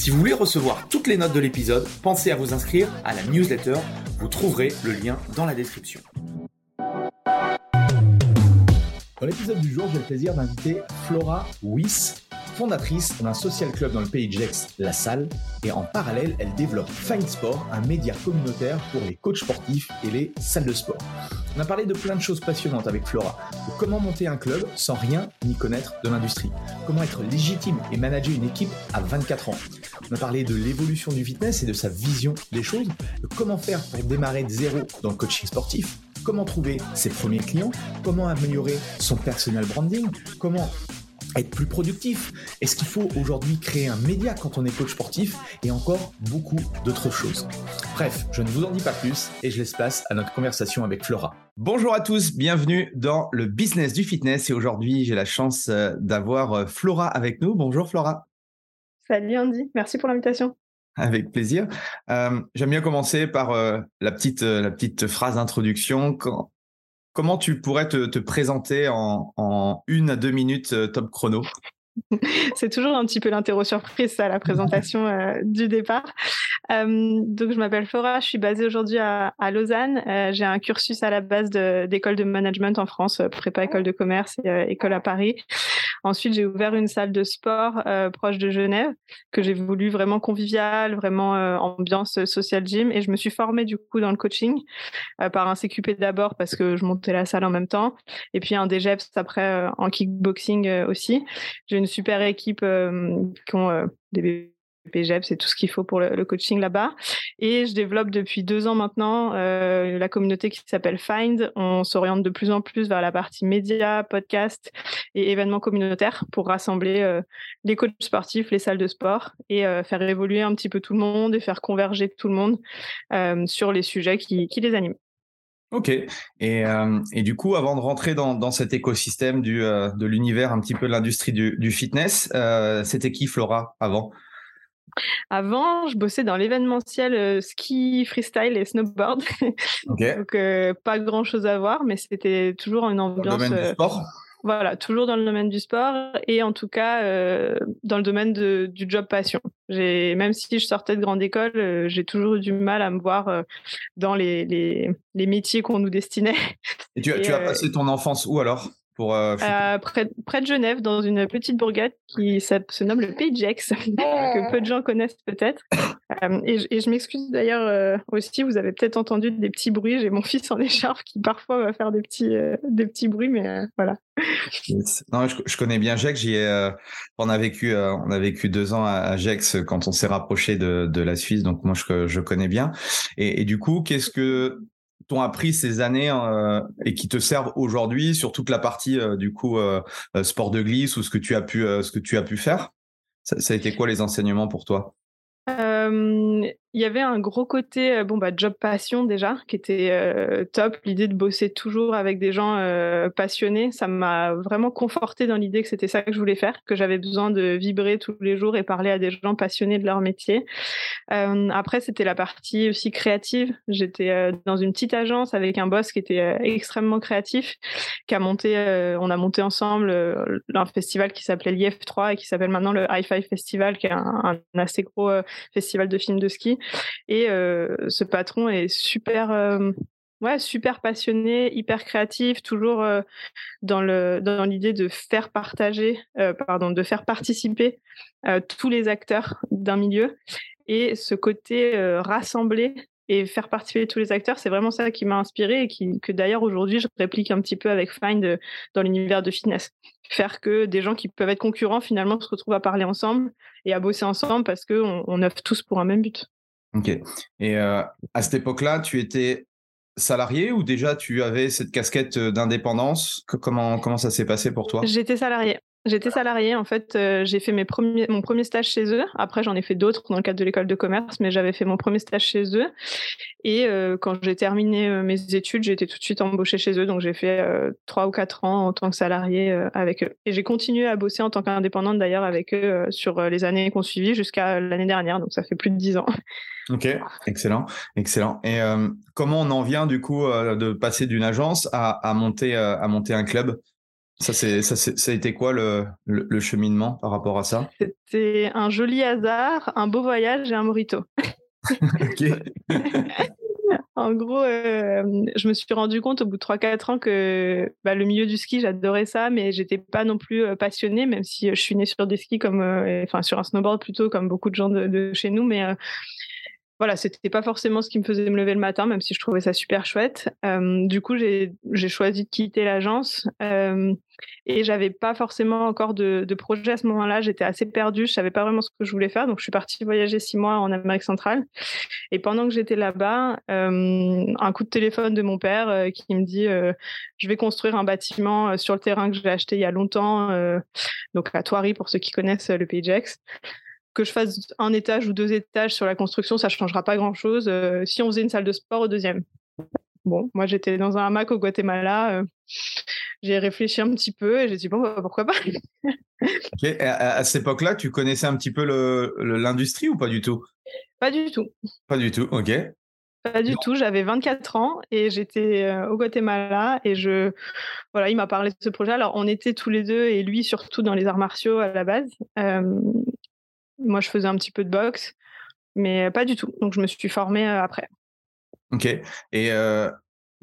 Si vous voulez recevoir toutes les notes de l'épisode, pensez à vous inscrire à la newsletter. Vous trouverez le lien dans la description. Dans l'épisode du jour, j'ai le plaisir d'inviter Flora Wyss, fondatrice d'un social club dans le pays de Gex, La Salle, et en parallèle, elle développe Find Sport, un média communautaire pour les coachs sportifs et les salles de sport. On a parlé de plein de choses passionnantes avec Flora, de comment monter un club sans rien ni connaître de l'industrie, comment être légitime et manager une équipe à 24 ans. On a parlé de l'évolution du fitness et de sa vision des choses, de comment faire pour démarrer de zéro dans le coaching sportif, comment trouver ses premiers clients, comment améliorer son personal branding, comment être plus productif Est-ce qu'il faut aujourd'hui créer un média quand on est coach sportif et encore beaucoup d'autres choses? Bref, je ne vous en dis pas plus et je laisse place à notre conversation avec Flora. Bonjour à tous, bienvenue dans le business du fitness et aujourd'hui j'ai la chance euh, d'avoir euh, Flora avec nous. Bonjour Flora. Salut Andy, merci pour l'invitation. Avec plaisir. Euh, j'aime bien commencer par la, petite, la petite phrase d'introduction. Quand, Comment tu pourrais te, présenter en, une à deux minutes euh, top chrono? c'est toujours un petit peu l'interro surprise, ça, la présentation euh, du départ. Euh, donc, je m'appelle Flora, je suis basée aujourd'hui à, Lausanne. j'ai un cursus à la base d'école de, management en France, prépa école de commerce et école à Paris. Ensuite, j'ai ouvert une salle de sport euh, proche de Genève que j'ai voulu vraiment conviviale, vraiment euh, ambiance social gym. Et je me suis formée du coup dans le coaching euh, par un CQP d'abord parce que je montais la salle en même temps. Et puis un DGEPS après en kickboxing aussi. J'ai une super équipe qui ont des PGEP, c'est tout ce qu'il faut pour le, coaching là-bas. Et je développe depuis deux ans maintenant euh, la communauté qui s'appelle Find. On s'oriente de plus en plus vers la partie médias, podcast et événements communautaires pour rassembler euh, les coachs sportifs, les salles de sport et euh, faire évoluer un petit peu tout le monde et faire converger tout le monde sur les sujets qui, les animent. Ok. Et, et, du coup, avant de rentrer dans, cet écosystème du, de l'univers, un petit peu de l'industrie du, du, fitness, c'était qui Flora avant? Avant, je bossais dans l'événementiel euh, ski, freestyle et snowboard. Donc, euh, pas grand chose à voir, mais c'était toujours une ambiance. Dans le domaine du euh, sport? Voilà, toujours dans le domaine du sport et en tout cas dans le domaine du job passion. Même si je sortais de grande école, j'ai toujours eu du mal à me voir dans les, les, métiers qu'on nous destinait. Et tu, tu as passé ton enfance où alors? Euh, euh, près, près, de Genève, dans une petite bourgade qui se nomme le Pays de Gex, que peu de gens connaissent peut-être. Euh, et, je m'excuse d'ailleurs aussi, vous avez peut-être entendu des petits bruits. J'ai mon fils en écharpe qui parfois va faire des petits, des petits bruits, mais voilà. Non, je, connais bien Gex. on a vécu, on a vécu deux ans à, Gex quand on s'est rapproché de, de, la Suisse, donc moi je, je connais bien. Et, et du coup, qu'est-ce que t'ont appris ces années euh, et qui te servent aujourd'hui sur toute la partie euh, du coup euh, sport de glisse ou ce que tu as pu ce que tu as pu faire? Ça a été quoi les enseignements pour toi? Il y avait un gros côté euh, bon bah job passion déjà qui était euh, top. L'idée de bosser toujours avec des gens euh, passionnés ça m'a vraiment conforté dans l'idée que c'était ça que je voulais faire que j'avais besoin de vibrer tous les jours et parler à des gens passionnés de leur métier. Après c'était la partie aussi créative. J'étais dans une petite agence avec un boss qui était extrêmement créatif qui a monté on a monté ensemble un festival qui s'appelait l'IF3 et qui s'appelle maintenant le High Five Festival qui est un assez gros festival de films de ski et ce patron est super Ouais, super passionné, hyper créatif, toujours dans l'idée de faire partager, pardon, de faire participer tous les acteurs d'un milieu et ce côté rassembler et faire participer tous les acteurs, c'est vraiment ça qui m'a inspiré et qui, que d'ailleurs aujourd'hui je réplique un petit peu avec Find dans l'univers de fitness. Faire que des gens qui peuvent être concurrents finalement se retrouvent à parler ensemble et à bosser ensemble parce qu'on on œuvre tous pour un même but. Ok. Et à cette époque-là, tu étais salarié ou déjà tu avais cette casquette d'indépendance? Comment, comment ça s'est passé pour toi? J'étais salarié. J'étais salarié en fait. Euh, j'ai fait mes premiers, mon premier stage chez eux. Après, j'en ai fait d'autres dans le cadre de l'école de commerce, mais j'avais fait mon premier stage chez eux. Et euh, quand j'ai terminé mes études, j'ai été tout de suite embauchée chez eux. Donc, j'ai fait trois ou quatre ans en tant que salarié avec eux. Et j'ai continué à bosser en tant qu'indépendante d'ailleurs avec eux sur les années qu'on suivit jusqu'à l'année dernière. Donc, ça fait plus de dix ans. Ok, excellent, excellent. Et euh, comment on en vient du coup euh, de passer d'une agence à, monter euh, à monter un club? Ça, c'est, ça, ça a été quoi le, le, cheminement par rapport à ça? C'était un joli hasard, un beau voyage et un morito. ok. en gros, je me suis rendu compte au bout de 3-4 ans que bah, le milieu du ski, j'adorais ça, mais j'étais pas non plus passionnée, même si je suis née sur des skis comme, enfin sur un snowboard plutôt, comme beaucoup de gens de, de chez nous, mais voilà, c'était pas forcément ce qui me faisait me lever le matin, même si je trouvais ça super chouette. Euh, du coup, j'ai choisi de quitter l'agence euh, et j'avais pas forcément encore de, projet à ce moment-là. J'étais assez perdue, je savais pas vraiment ce que je voulais faire, donc je suis partie voyager six mois en Amérique centrale. Et pendant que j'étais là-bas, euh, un coup de téléphone de mon père qui me dit je vais construire un bâtiment sur le terrain que j'ai acheté il y a longtemps, donc à Thoiry pour ceux qui connaissent le Pays que je fasse un étage ou deux étages sur la construction, ça ne changera pas grand-chose. Euh, si on faisait une salle de sport au deuxième. Bon, moi j'étais dans un hamac au Guatemala, euh, j'ai réfléchi un petit peu et j'ai dit bon, bah, pourquoi pas? À, cette époque-là, tu connaissais un petit peu l'industrie ou pas du tout? Pas du tout. Pas du tout, ok. Pas du tout, j'avais 24 ans et j'étais euh, au Guatemala et je voilà, il m'a parlé de ce projet. Alors on était tous les deux et lui surtout dans les arts martiaux à la base. Moi, je faisais un petit peu de boxe, mais pas du tout. Donc, je me suis formée après. Ok. Et euh,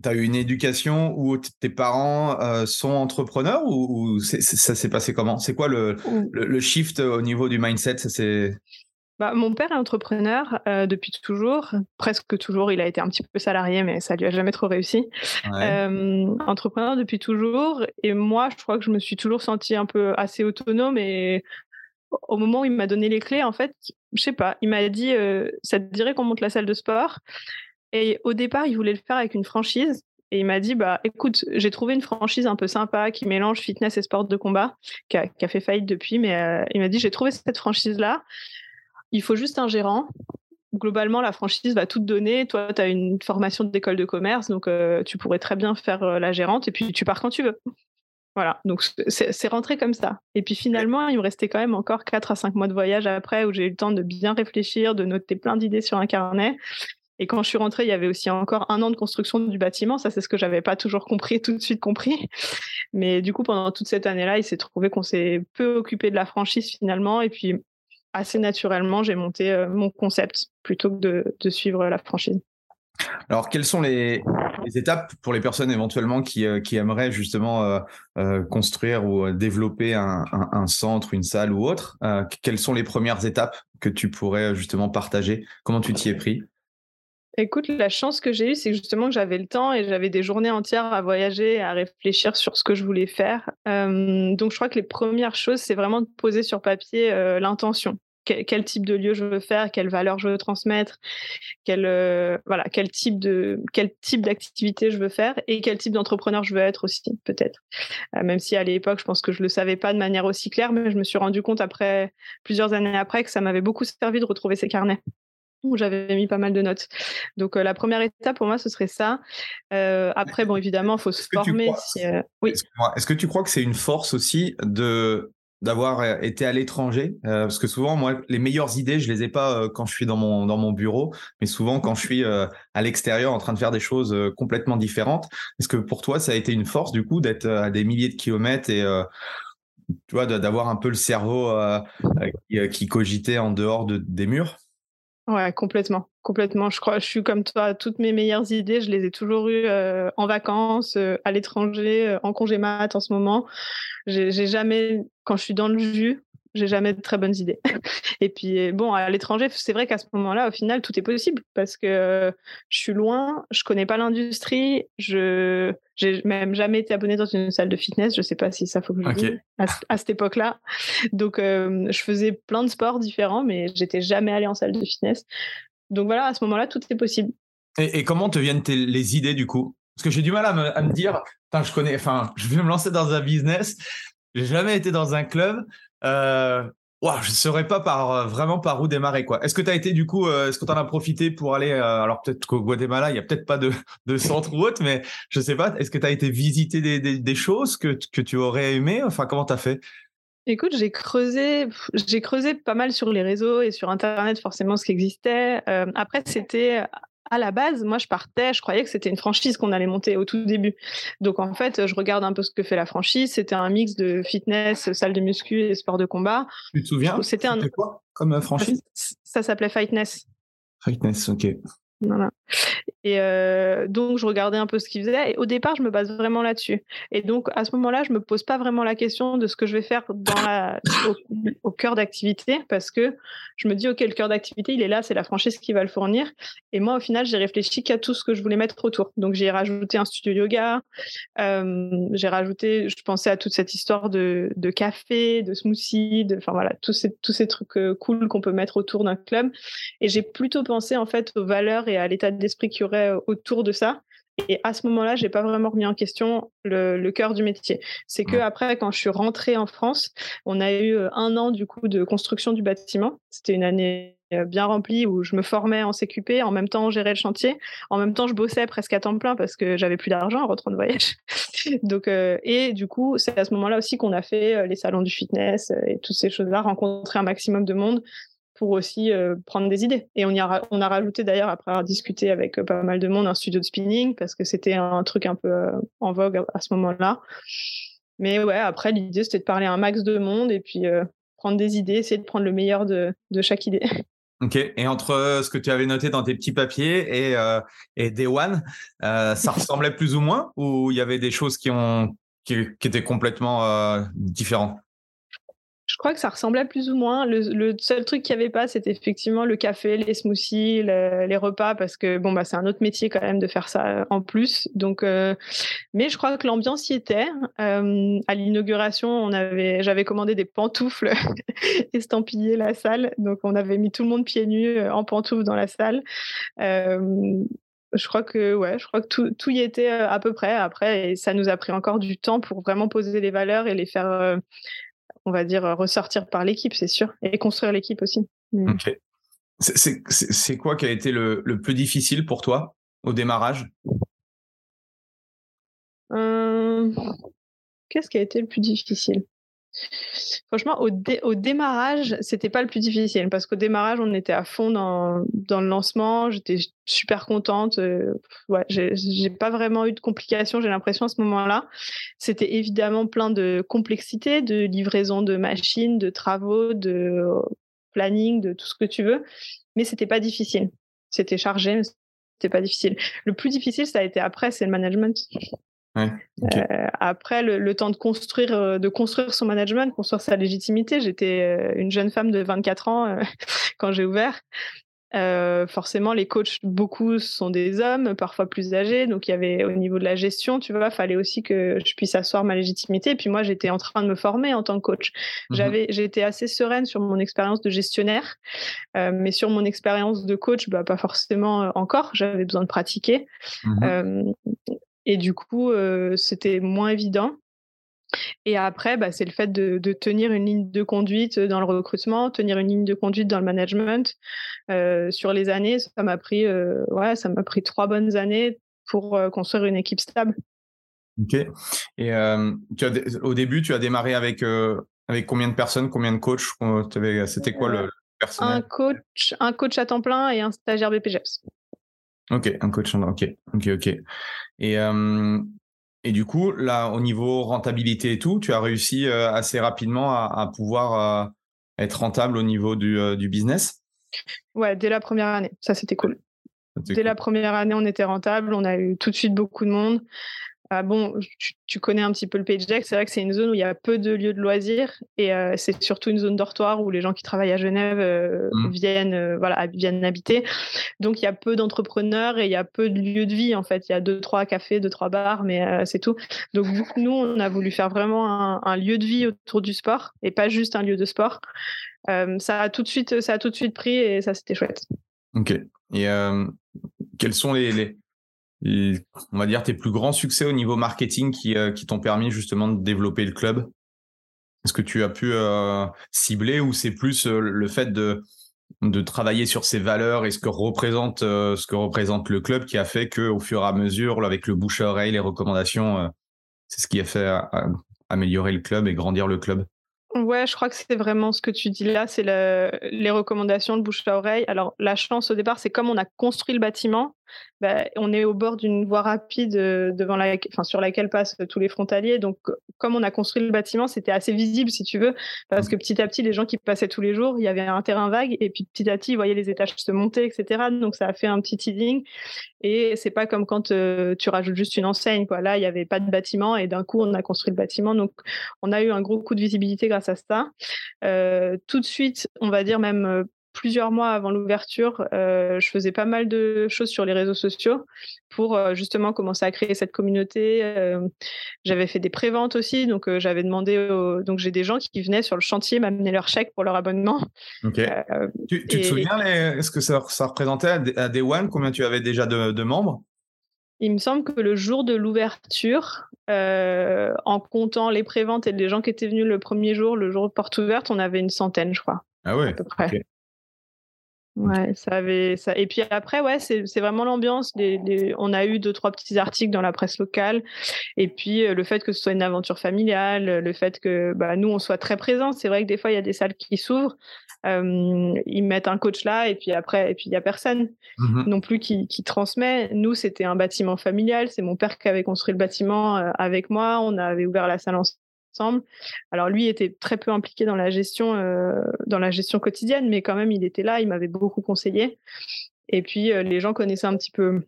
tu as eu une éducation où tes parents euh, sont entrepreneurs ou, ça s'est passé comment? C'est quoi le, le, shift au niveau du mindset? Ça, bah, mon père est entrepreneur depuis toujours, presque toujours. Il a été un petit peu salarié, mais ça lui a jamais trop réussi. entrepreneur depuis toujours. Et moi, je crois que je me suis toujours sentie un peu assez autonome et au moment où il m'a donné les clés, en fait, je sais pas, il m'a dit euh, ça te dirait qu'on monte la salle de sport? Et au départ, il voulait le faire avec une franchise. Et il m'a dit bah écoute, j'ai trouvé une franchise un peu sympa qui mélange fitness et sport de combat, qui a, fait faillite depuis, mais euh, il m'a dit j'ai trouvé cette franchise là. Il faut juste un gérant. Globalement, la franchise va tout te donner. Toi, tu as une formation d'école de commerce, donc euh, tu pourrais très bien faire la gérante et puis tu pars quand tu veux. Voilà, donc c'est rentré comme ça. Et puis finalement, il me restait quand même encore 4 à 5 mois de voyage après où j'ai eu le temps de bien réfléchir, de noter plein d'idées sur un carnet. Et quand je suis rentrée, il y avait aussi encore un an de construction du bâtiment. Ça, c'est ce que j'avais pas toujours compris, tout de suite compris. Mais du coup, pendant toute cette année-là, il s'est trouvé qu'on s'est peu occupé de la franchise finalement. Et puis, assez naturellement, j'ai monté euh, mon concept plutôt que de suivre la franchise. Alors, quelles sont les, étapes pour les personnes éventuellement qui, euh, aimeraient justement euh, euh, construire ou développer un, centre, une salle ou autre Quelles sont les premières étapes que tu pourrais justement partager? Comment tu t'y es pris? Écoute, la chance que j'ai eue, c'est justement que j'avais le temps et j'avais des journées entières à voyager, à réfléchir sur ce que je voulais faire. donc, je crois que les premières choses, c'est vraiment de poser sur papier l'intention quel, type de lieu je veux faire, quelle valeur je veux transmettre, quel, euh, voilà, quel type de quel type d'activité je veux faire et quel type d'entrepreneur je veux être aussi peut-être. Euh, même si à l'époque je pense que je le savais pas de manière aussi claire, mais je me suis rendu compte après plusieurs années après que ça m'avait beaucoup servi de retrouver ces carnets où j'avais mis pas mal de notes. Donc euh, la première étape pour moi ce serait ça. après bon évidemment il faut se former. oui. Est-ce que tu crois que c'est une force aussi de d'avoir euh, été à l'étranger euh, parce que souvent moi les meilleures idées je les ai pas euh, quand je suis dans mon dans mon bureau mais souvent quand je suis à l'extérieur en train de faire des choses complètement différentes. Est-ce que pour toi ça a été une force du coup d'être à des milliers de kilomètres et tu vois d'avoir un peu le cerveau qui, cogitait en dehors de, des murs? Ouais, complètement, complètement. Je crois, je suis comme toi. Toutes mes meilleures idées, je les ai toujours eues en vacances, à l'étranger, en congé mat en ce moment. J'ai jamais, quand je suis dans le jus, j'ai jamais de très bonnes idées. Et puis, bon, à l'étranger, c'est vrai qu'à ce moment-là, au final, tout est possible parce que je suis loin, je connais pas l'industrie, je j'ai même jamais été abonné dans une salle de fitness. Je sais pas si ça faut que je dise à, cette époque-là. Donc, je faisais plein de sports différents, mais j'étais jamais allé en salle de fitness. Donc voilà, à ce moment-là, tout est possible. Et, comment te viennent les idées du coup? Parce que j'ai du mal à me, à me dire, je connais, enfin, je vais me lancer dans un business. J'ai jamais été dans un club. Euh, je ne saurais pas par, euh, vraiment par où démarrer. quoi. Est-ce que tu as été du coup, euh, est-ce que tu en as profité pour aller, alors peut-être qu'au Guatemala, il n'y a peut-être pas de, centre ou autre, mais je ne sais pas, est-ce que tu as été visiter des, des, choses que, que tu aurais aimé Enfin, comment tu as fait? Écoute, j'ai creusé, j'ai creusé pas mal sur les réseaux et sur Internet forcément ce qui existait. après, c'était à la base, moi, je partais, je croyais que c'était une franchise qu'on allait monter au tout début. Donc, en fait, je regarde un peu ce que fait la franchise. C'était un mix de fitness, salle de muscu et sport de combat. Tu te souviens? C'était un... quoi comme franchise? Ça, s'appelait Fightness. Fightness, ok. Voilà. Et euh, donc, je regardais un peu ce qu'ils faisaient. Et au départ, je me base vraiment là-dessus. Et donc, à ce moment-là, je me pose pas vraiment la question de ce que je vais faire au, cœur d'activité parce que je me dis, OK, le cœur d'activité, il est là, c'est la franchise qui va le fournir. Et moi, au final, j'ai réfléchi qu'à tout ce que je voulais mettre autour. Donc, j'ai rajouté un studio yoga. Euh, j'ai rajouté, je pensais à toute cette histoire de, de café, de smoothie, enfin voilà, tous ces, tous ces trucs euh, cool qu'on peut mettre autour d'un club. Et j'ai plutôt pensé, en fait, aux valeurs et à l'état d'esprit qu'il y aurait autour de ça. Et à ce moment-là, j'ai pas vraiment remis en question le, cœur du métier. C'est que après, quand je suis rentrée en France, on a eu un an du coup de construction du bâtiment. C'était une année bien remplie où je me formais en CQP, en même temps on gérait le chantier, en même temps je bossais presque à temps plein parce que j'avais plus d'argent en rentrant de voyage. Donc et du coup c'est à ce moment-là aussi qu'on a fait les salons du fitness et toutes ces choses-là, rencontrer un maximum de monde pour aussi euh, prendre des idées. Et on, y a, on a rajouté d'ailleurs, après avoir discuté avec euh, pas mal de monde, un studio de spinning, parce que c'était un truc un peu euh, en vogue à, ce moment-là. Mais ouais, après, l'idée, c'était de parler à un max de monde et puis prendre des idées, essayer de prendre le meilleur de, de, chaque idée. Ok, et entre ce que tu avais noté dans tes petits papiers et, et Day One, ça ressemblait plus ou moins ou il y avait des choses qui, ont, qui, qui étaient complètement différentes je crois que ça ressemblait plus ou moins. Le, seul truc qu'il n'y avait pas, c'était effectivement le café, les smoothies, les repas, parce que bon, bah, c'est un autre métier quand même de faire ça euh, en plus. Donc, euh, mais je crois que l'ambiance y était. Euh, à l'inauguration, j'avais commandé des pantoufles estampillées la salle, donc on avait mis tout le monde pieds nus en pantoufles dans la salle. je crois que ouais, je crois que tout, tout, y était à peu près. Après, et ça nous a pris encore du temps pour vraiment poser les valeurs et les faire on va dire, ressortir par l'équipe, c'est sûr, et construire l'équipe aussi. C'est quoi qui a été le, plus difficile pour toi au démarrage? Euh, Qu'est-ce qui a été le plus difficile? Franchement, au, au démarrage, c'était pas le plus difficile parce qu'au démarrage, on était à fond dans, le lancement. J'étais super contente. Euh, ouais, j'ai pas vraiment eu de complications, j'ai l'impression à ce moment-là. C'était évidemment plein de complexité, de livraison de machines, de travaux, de planning, de tout ce que tu veux, mais c'était pas difficile. C'était chargé, mais c'était pas difficile. Le plus difficile, ça a été après, c'est le management. Euh, après, le, temps de construire, euh, de construire son management, construire sa légitimité. J'étais euh, une jeune femme de 24 ans quand j'ai ouvert. forcément, les coachs, beaucoup sont des hommes, parfois plus âgés. Donc, il y avait au niveau de la gestion, tu vois, fallait aussi que je puisse asseoir ma légitimité. Et puis moi, j'étais en train de me former en tant que coach. Mmh J'avais, j'étais assez sereine sur mon expérience de gestionnaire, mais sur mon expérience de coach, bah, pas forcément encore. J'avais besoin de pratiquer. Mmh et du coup, euh, c'était moins évident. Et après, bah, c'est le fait de, tenir une ligne de conduite dans le recrutement, tenir une ligne de conduite dans le management. Euh, sur les années, ça m'a pris, euh, ouais, ça m'a pris trois bonnes années pour construire une équipe stable. Ok. Et tu as, au début, tu as démarré avec avec combien de personnes, combien de coachs C'était quoi le, personnel? Un coach, un coach à temps plein et un stagiaire BPGEPS. Ok, un coach. Ok, ok, ok. Et, et du coup, là, au niveau rentabilité et tout, tu as réussi assez rapidement à, pouvoir être rentable au niveau du, du business? Ouais, dès la première année. Ça, c'était cool. Dès la première année, on était rentable. On a eu tout de suite beaucoup de monde. Ah bon, tu, connais un petit peu le Page Deck. C'est vrai que c'est une zone où il y a peu de lieux de loisirs et euh, c'est surtout une zone dortoir où les gens qui travaillent à Genève euh, mmh. viennent, euh, voilà, viennent habiter. Donc il y a peu d'entrepreneurs et il y a peu de lieux de vie en fait. Il y a deux trois cafés, deux trois bars, mais c'est tout. Donc nous, on a voulu faire vraiment un, un, lieu de vie autour du sport et pas juste un lieu de sport. ça a tout de suite, ça a tout de suite pris et ça c'était chouette. Ok. Et quels sont les, les on va dire, tes plus grands succès au niveau marketing qui, euh, qui t'ont permis justement de développer le club? Est-ce que tu as pu euh, cibler ou c'est plus euh, le fait de, de travailler sur ses valeurs et ce que représente, ce que représente le club qui a fait qu'au fur et à mesure, avec le bouche à oreille, les recommandations, c'est ce qui a fait améliorer le club et grandir le club? Ouais, je crois que c'est vraiment ce que tu dis là, c'est les recommandations de bouche à oreille. Alors, la chance au départ, c'est comme on a construit le bâtiment, bah, on est au bord d'une voie rapide euh, devant la, enfin, sur laquelle passent tous les frontaliers. Donc, comme on a construit le bâtiment, c'était assez visible, si tu veux, parce mmh. que petit à petit, les gens qui passaient tous les jours, il y avait un terrain vague, et puis petit à petit, ils voyaient les étages se monter, etc. Donc, ça a fait un petit teasing. Et c'est pas comme quand euh, tu rajoutes juste une enseigne, quoi. Là, il n'y avait pas de bâtiment, et d'un coup, on a construit le bâtiment. Donc, on a eu un gros coup de visibilité grâce à ça. Euh, tout de suite, on va dire même plusieurs mois avant l'ouverture, euh, je faisais pas mal de choses sur les réseaux sociaux pour euh, justement commencer à créer cette communauté. Euh, j'avais fait des préventes aussi, donc j'avais demandé, donc j'ai des gens qui venaient sur le chantier m'amener leur chèque pour leur abonnement. Ok. tu, te souviens est-ce que ça, représentait à Day One Combien tu avais déjà de, membres? Il me semble que le jour de l'ouverture, en comptant les préventes et les gens qui étaient venus le premier jour, le jour de porte ouverte, on avait une centaine, je crois. Ah ouais. À peu près. Ouais, ça avait ça. Et puis après, ouais, c'est vraiment l'ambiance. On a eu deux trois petits articles dans la presse locale, et puis euh, le fait que ce soit une aventure familiale, le fait que bah, nous on soit très présents. C'est vrai que des fois il y a des salles qui s'ouvrent, euh, ils mettent un coach là, et puis après, et puis il y a personne mmh non plus qui, qui transmet. Nous, c'était un bâtiment familial. C'est mon père qui avait construit le bâtiment euh, avec moi. On avait ouvert la salle alors lui était très peu impliqué dans la gestion, euh, dans la gestion quotidienne, mais quand même il était là, il m'avait beaucoup conseillé. Et puis euh, les gens connaissaient un petit peu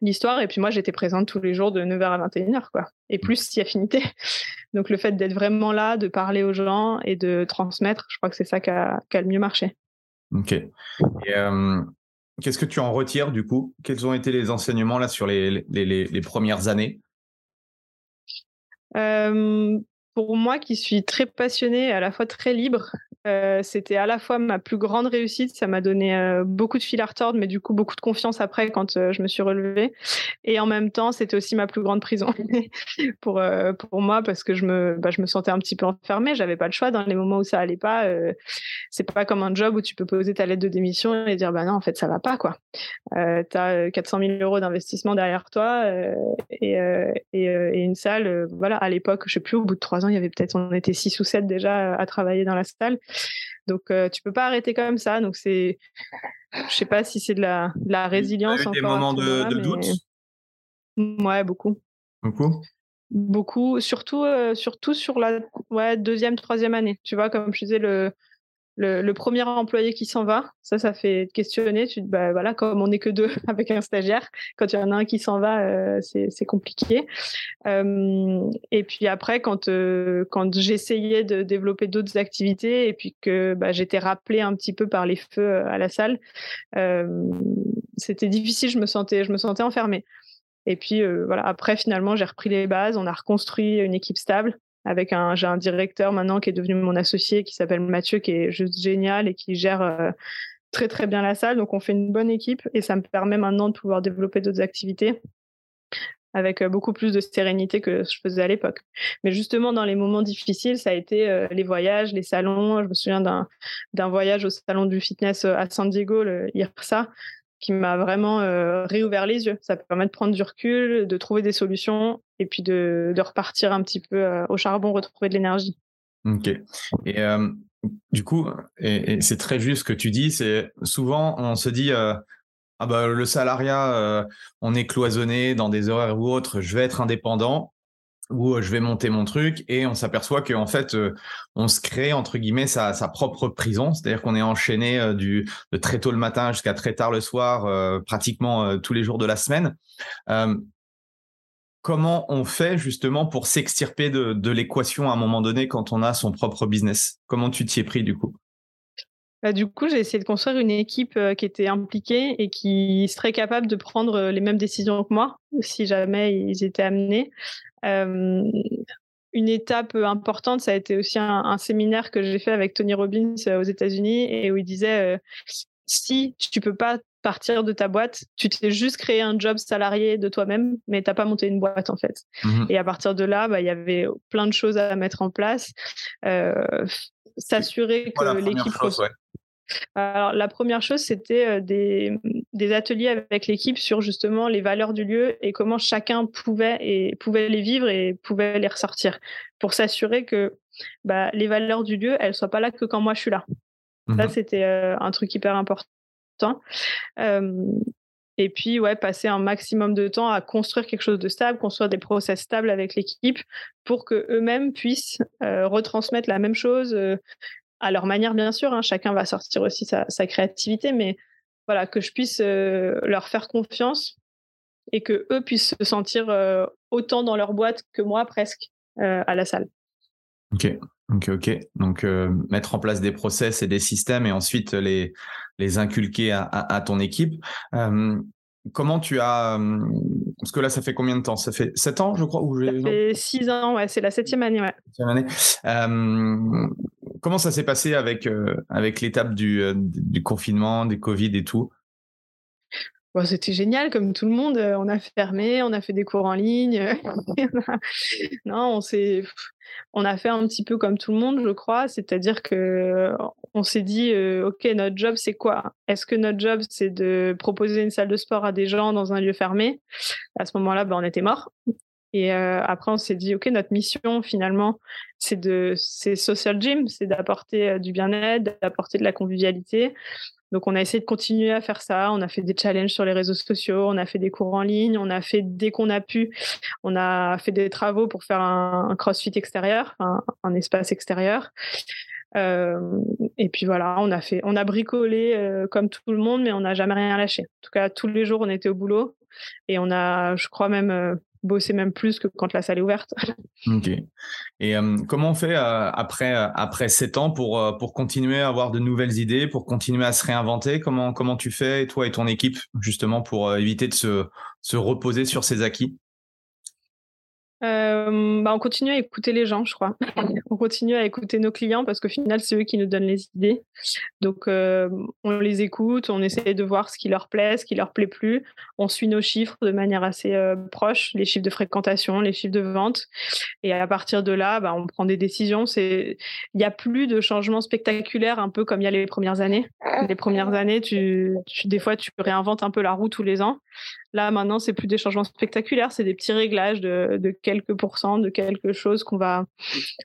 l'histoire, et puis moi j'étais présente tous les jours de 9h à 21h, quoi. Et plus si affinité. Donc le fait d'être vraiment là, de parler aux gens et de transmettre, je crois que c'est ça qui a, le mieux marché. Ok. Euh, qu'est-ce que tu en retires du coup? Quels ont été les enseignements là sur les, les, premières années? Pour moi qui suis très passionnée et à la fois très libre, euh, c'était à la fois ma plus grande réussite, ça m'a donné euh, beaucoup de fil à retordre, mais du coup beaucoup de confiance après quand euh, je me suis relevée. Et en même temps, c'était aussi ma plus grande prison pour pour moi parce que je me bah, je me sentais un petit peu enfermée. J'avais pas le choix dans les moments où ça allait pas. c'est pas comme un job où tu peux poser ta lettre de démission et dire bah non en fait ça va pas quoi. tu as 400 000 euros d'investissement derrière toi et, et, et, une salle. voilà à l'époque, je sais plus au bout de trois ans, il y avait peut-être on était six ou sept déjà à travailler dans la salle. Donc, euh, tu peux pas arrêter comme ça. Donc, c'est, je sais pas si c'est de la, la résilience. Eu des moments de, doute? Ouais, beaucoup. Beaucoup? Beaucoup, surtout, euh, surtout sur la ouais, deuxième, troisième année. Tu vois, comme je disais, le, le, premier employé qui s'en va, ça, ça fait questionner. Tu bah comme on n'est que deux avec un stagiaire, quand il y en a un qui s'en va, euh, c'est compliqué. Euh, et puis après, quand euh, quand j'essayais de développer d'autres activités et puis que bah, j'étais rappelée un petit peu par les feux à la salle, c'était difficile. Je me sentais, je me sentais enfermée. Et puis voilà, après finalement, j'ai repris les bases. On a reconstruit une équipe stable avec un j'ai un directeur maintenant qui est devenu mon associé qui s'appelle Mathieu qui est juste génial et qui gère euh, très très bien la salle donc on fait une bonne équipe et ça me permet maintenant de pouvoir développer d'autres activités avec euh, beaucoup plus de sérénité que je faisais à l'époque. Mais justement, dans les moments difficiles, ça a été euh, les voyages, les salons. Je me souviens d'un, d'un voyage au salon du fitness à San Diego, le IRSA, qui m'a vraiment euh, réouvert les yeux. Ça permet de prendre du recul, de trouver des solutions et puis de, repartir un petit peu euh, au charbon, retrouver de l'énergie. Ok. Et euh, du coup, et, c'est très juste ce que tu dis, c'est souvent on se dit ah bah le salariat, on est cloisonné dans des horaires ou autres, je vais être indépendant. Où je vais monter mon truc et on s'aperçoit qu'en fait, on se crée entre guillemets sa, propre prison, c'est-à-dire qu'on est enchaîné du de très tôt le matin jusqu'à très tard le soir, pratiquement tous les jours de la semaine. Comment on fait justement pour s'extirper de, l'équation à un moment donné quand on a son propre business? Comment tu t'y es pris du coup? Bah, du coup, j'ai essayé de construire une équipe euh, qui était impliquée et qui serait capable de prendre euh, les mêmes décisions que moi, si jamais ils étaient amenés. Euh, une étape importante, ça a été aussi un, séminaire que j'ai fait avec Tony Robbins aux États-Unis et où il disait si tu peux pas partir de ta boîte. Tu t'es juste créé un job salarié de toi-même, mais t'as pas monté une boîte en fait. Mmh et à partir de là, bah, il y avait plein de choses à mettre en place. Euh, s'assurer que l'équipe. Alors la première chose, c'était euh, des, des, ateliers avec l'équipe sur justement les valeurs du lieu et comment chacun pouvait et pouvait les vivre et pouvait les ressortir pour s'assurer que bah, les valeurs du lieu, elles soient pas là que quand moi je suis là. Mmh Ça, c'était euh, un truc hyper important et puis, ouais, passer un maximum de temps à construire quelque chose de stable, construire des process stables avec l'équipe pour que eux-mêmes puissent retransmettre la même chose à leur manière, bien sûr. Hein. chacun va sortir aussi sa, créativité, mais voilà, que je puisse leur faire confiance et que eux puissent se sentir autant dans leur boîte que moi presque à la salle. Ok, ok, ok. Donc mettre en place des process et des systèmes et ensuite les les inculquer à, ton équipe. Euh, comment tu as euh, parce que là ça fait combien de temps? Ça fait sept ans je crois ou ça fait six ans ouais c'est la septième année ouais année. Euh, comment ça s'est passé avec avec l'étape du, du confinement des covid et tout? C'était génial, comme tout le monde. On a fermé, on a fait des cours en ligne. non, on s'est, on a fait un petit peu comme tout le monde, je crois. C'est-à-dire que on s'est dit, ok, notre job, c'est quoi? Est-ce que notre job, c'est de proposer une salle de sport à des gens dans un lieu fermé? À ce moment-là, ben, on était mort. Et après, on s'est dit, OK, notre mission, finalement, c'est de, c'est social gym, c'est d'apporter du bien-être, d'apporter de la convivialité. Donc, on a essayé de continuer à faire ça. On a fait des challenges sur les réseaux sociaux, on a fait des cours en ligne, on a fait, dès qu'on a pu, on a fait des travaux pour faire un, crossfit extérieur, un, espace extérieur. Euh, et puis voilà, on a fait, on a bricolé euh, comme tout le monde, mais on n'a jamais rien lâché. En tout cas, tous les jours, on était au boulot et on a, je crois même, euh, bossé même plus que quand la salle est ouverte. Ok. Et comment on fait après après sept ans pour pour continuer à avoir de nouvelles idées, pour continuer à se réinventer? Comment comment tu fais toi et ton équipe justement pour éviter de se se reposer sur ses acquis? Euh, bah, on continue à écouter les gens, je crois. on continue à écouter nos clients parce qu'au final, c'est eux qui nous donnent les idées. Donc, euh, on les écoute, on essaie de voir ce qui leur plaît, ce qui leur plaît plus. On suit nos chiffres de manière assez euh, proche, les chiffres de fréquentation, les chiffres de vente. Et à partir de là, bah, on prend des décisions. Il n'y a plus de changements spectaculaires, un peu comme il y a les premières années. Les premières années, tu, des fois, tu réinventes un peu la roue tous les ans. Là, maintenant, c'est plus des changements spectaculaires, c'est des petits réglages de, quelques pourcents, de quelque chose qu'on va,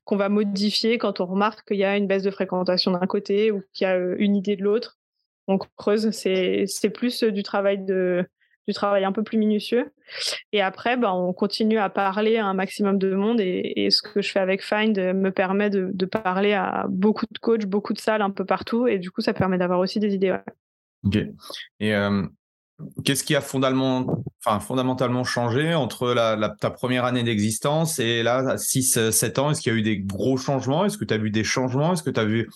qu'on va modifier quand on remarque qu'il y a une baisse de fréquentation d'un côté ou qu'il y a euh, une idée de l'autre. On creuse, c'est, plus du travail de, du travail un peu plus minutieux. Et après, ben, on continue à parler à un maximum de monde. Et, ce que je fais avec Find me permet de, parler à beaucoup de coachs, beaucoup de salles un peu partout. Et du coup, ça permet d'avoir aussi des idées. Ok. Et euh, Qu'est-ce qui a fondamentalement, changé entre ta première année d'existence et là, 6-7 ans? Est-ce qu'il y a eu des gros changements? Est-ce que tu as vu des changements? Est-ce que tu as vu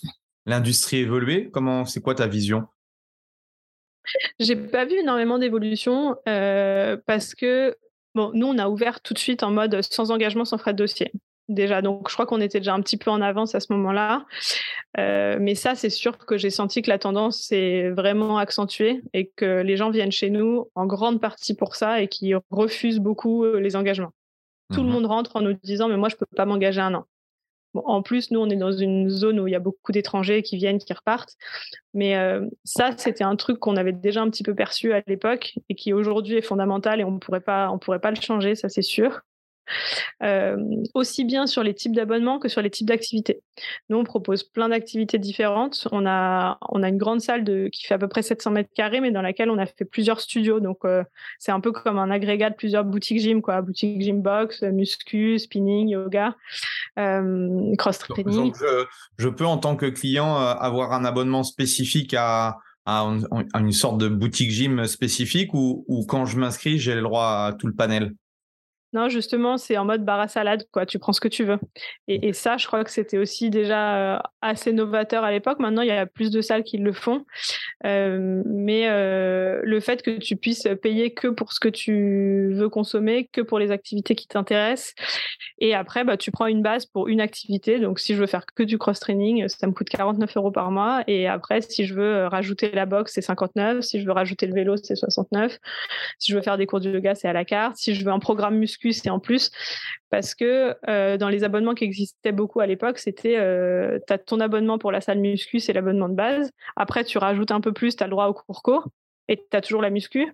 l'industrie évoluer? Comment, C'est quoi ta vision? J'ai pas vu énormément d'évolution euh, parce que bon, nous, on a ouvert tout de suite en mode sans engagement, sans frais de dossier déjà. Donc, je crois qu'on était déjà un petit peu en avance à ce moment-là. Euh, mais ça, c'est sûr que j'ai senti que la tendance s'est vraiment accentuée et que les gens viennent chez nous en grande partie pour ça et qui refusent beaucoup euh, les engagements. Tout le mmh monde rentre en nous disant, mais moi, je peux pas m'engager un an. Bon, en plus, nous, on est dans une zone où il y a beaucoup d'étrangers qui viennent, qui repartent. Mais euh, ça, c'était un truc qu'on avait déjà un petit peu perçu à l'époque et qui aujourd'hui est fondamental et on ne pourrait pas, on pourrait pas le changer, ça c'est sûr. Aussi bien sur les types d'abonnements que sur les types d'activités. Nous, on propose plein d'activités différentes. On a, on a une grande salle qui fait à peu près 700 mètres carrés, mais dans laquelle on a fait plusieurs studios. Donc, c'est un peu comme un agrégat de plusieurs boutiques gym, quoi. Boutique gym box, muscu, spinning, yoga, cross training. Donc, je, peux, en tant que client, avoir un abonnement spécifique à, à, une sorte de boutique gym spécifique ou quand je m'inscris, j'ai le droit à tout le panel? Non, justement, c'est en mode bar à salade, quoi. Tu prends ce que tu veux. Et, ça, je crois que c'était aussi déjà euh, assez novateur à l'époque. Maintenant, il y a plus de salles qui le font. Euh, mais euh, le fait que tu puisses payer que pour ce que tu veux consommer, que pour les activités qui t'intéressent. Et après, bah, tu prends une base pour une activité. Donc, si je veux faire que du cross-training, ça me coûte 49 euros par mois. Et après, si je veux rajouter la boxe, c'est 59. Si je veux rajouter le vélo, c'est 69. Si je veux faire des cours de yoga, c'est à la carte. Si je veux un programme et en plus parce que euh, dans les abonnements qui existaient beaucoup à l'époque, c'était euh, tu as ton abonnement pour la salle muscu, c'est l'abonnement de base. Après, tu rajoutes un peu plus, tu as le droit au cours co et tu as toujours la muscu.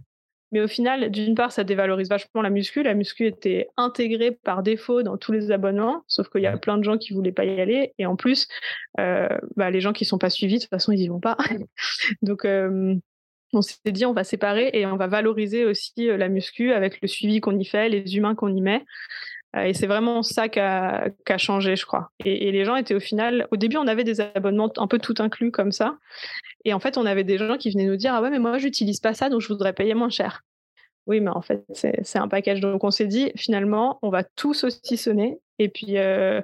Mais au final, d'une part, ça dévalorise vachement la muscu. La muscu était intégrée par défaut dans tous les abonnements, sauf qu'il y a plein de gens qui voulaient pas y aller. Et en plus, euh, bah, les gens qui sont pas suivis, de toute façon, ils y vont pas. Donc, on s'est dit on va séparer et on va valoriser aussi euh, la muscu avec le suivi qu'on y fait, les humains qu'on y met. Euh, et c'est vraiment ça qui a, changé, je crois. Et, les gens étaient au final, au début, on avait des abonnements un peu tout inclus comme ça. Et en fait, on avait des gens qui venaient nous dire Ah ouais, mais moi, j'utilise pas ça, donc je voudrais payer moins cher. Oui, mais en fait, c'est un package. Donc, on s'est dit finalement, on va tout saucissonner. Et puis, euh,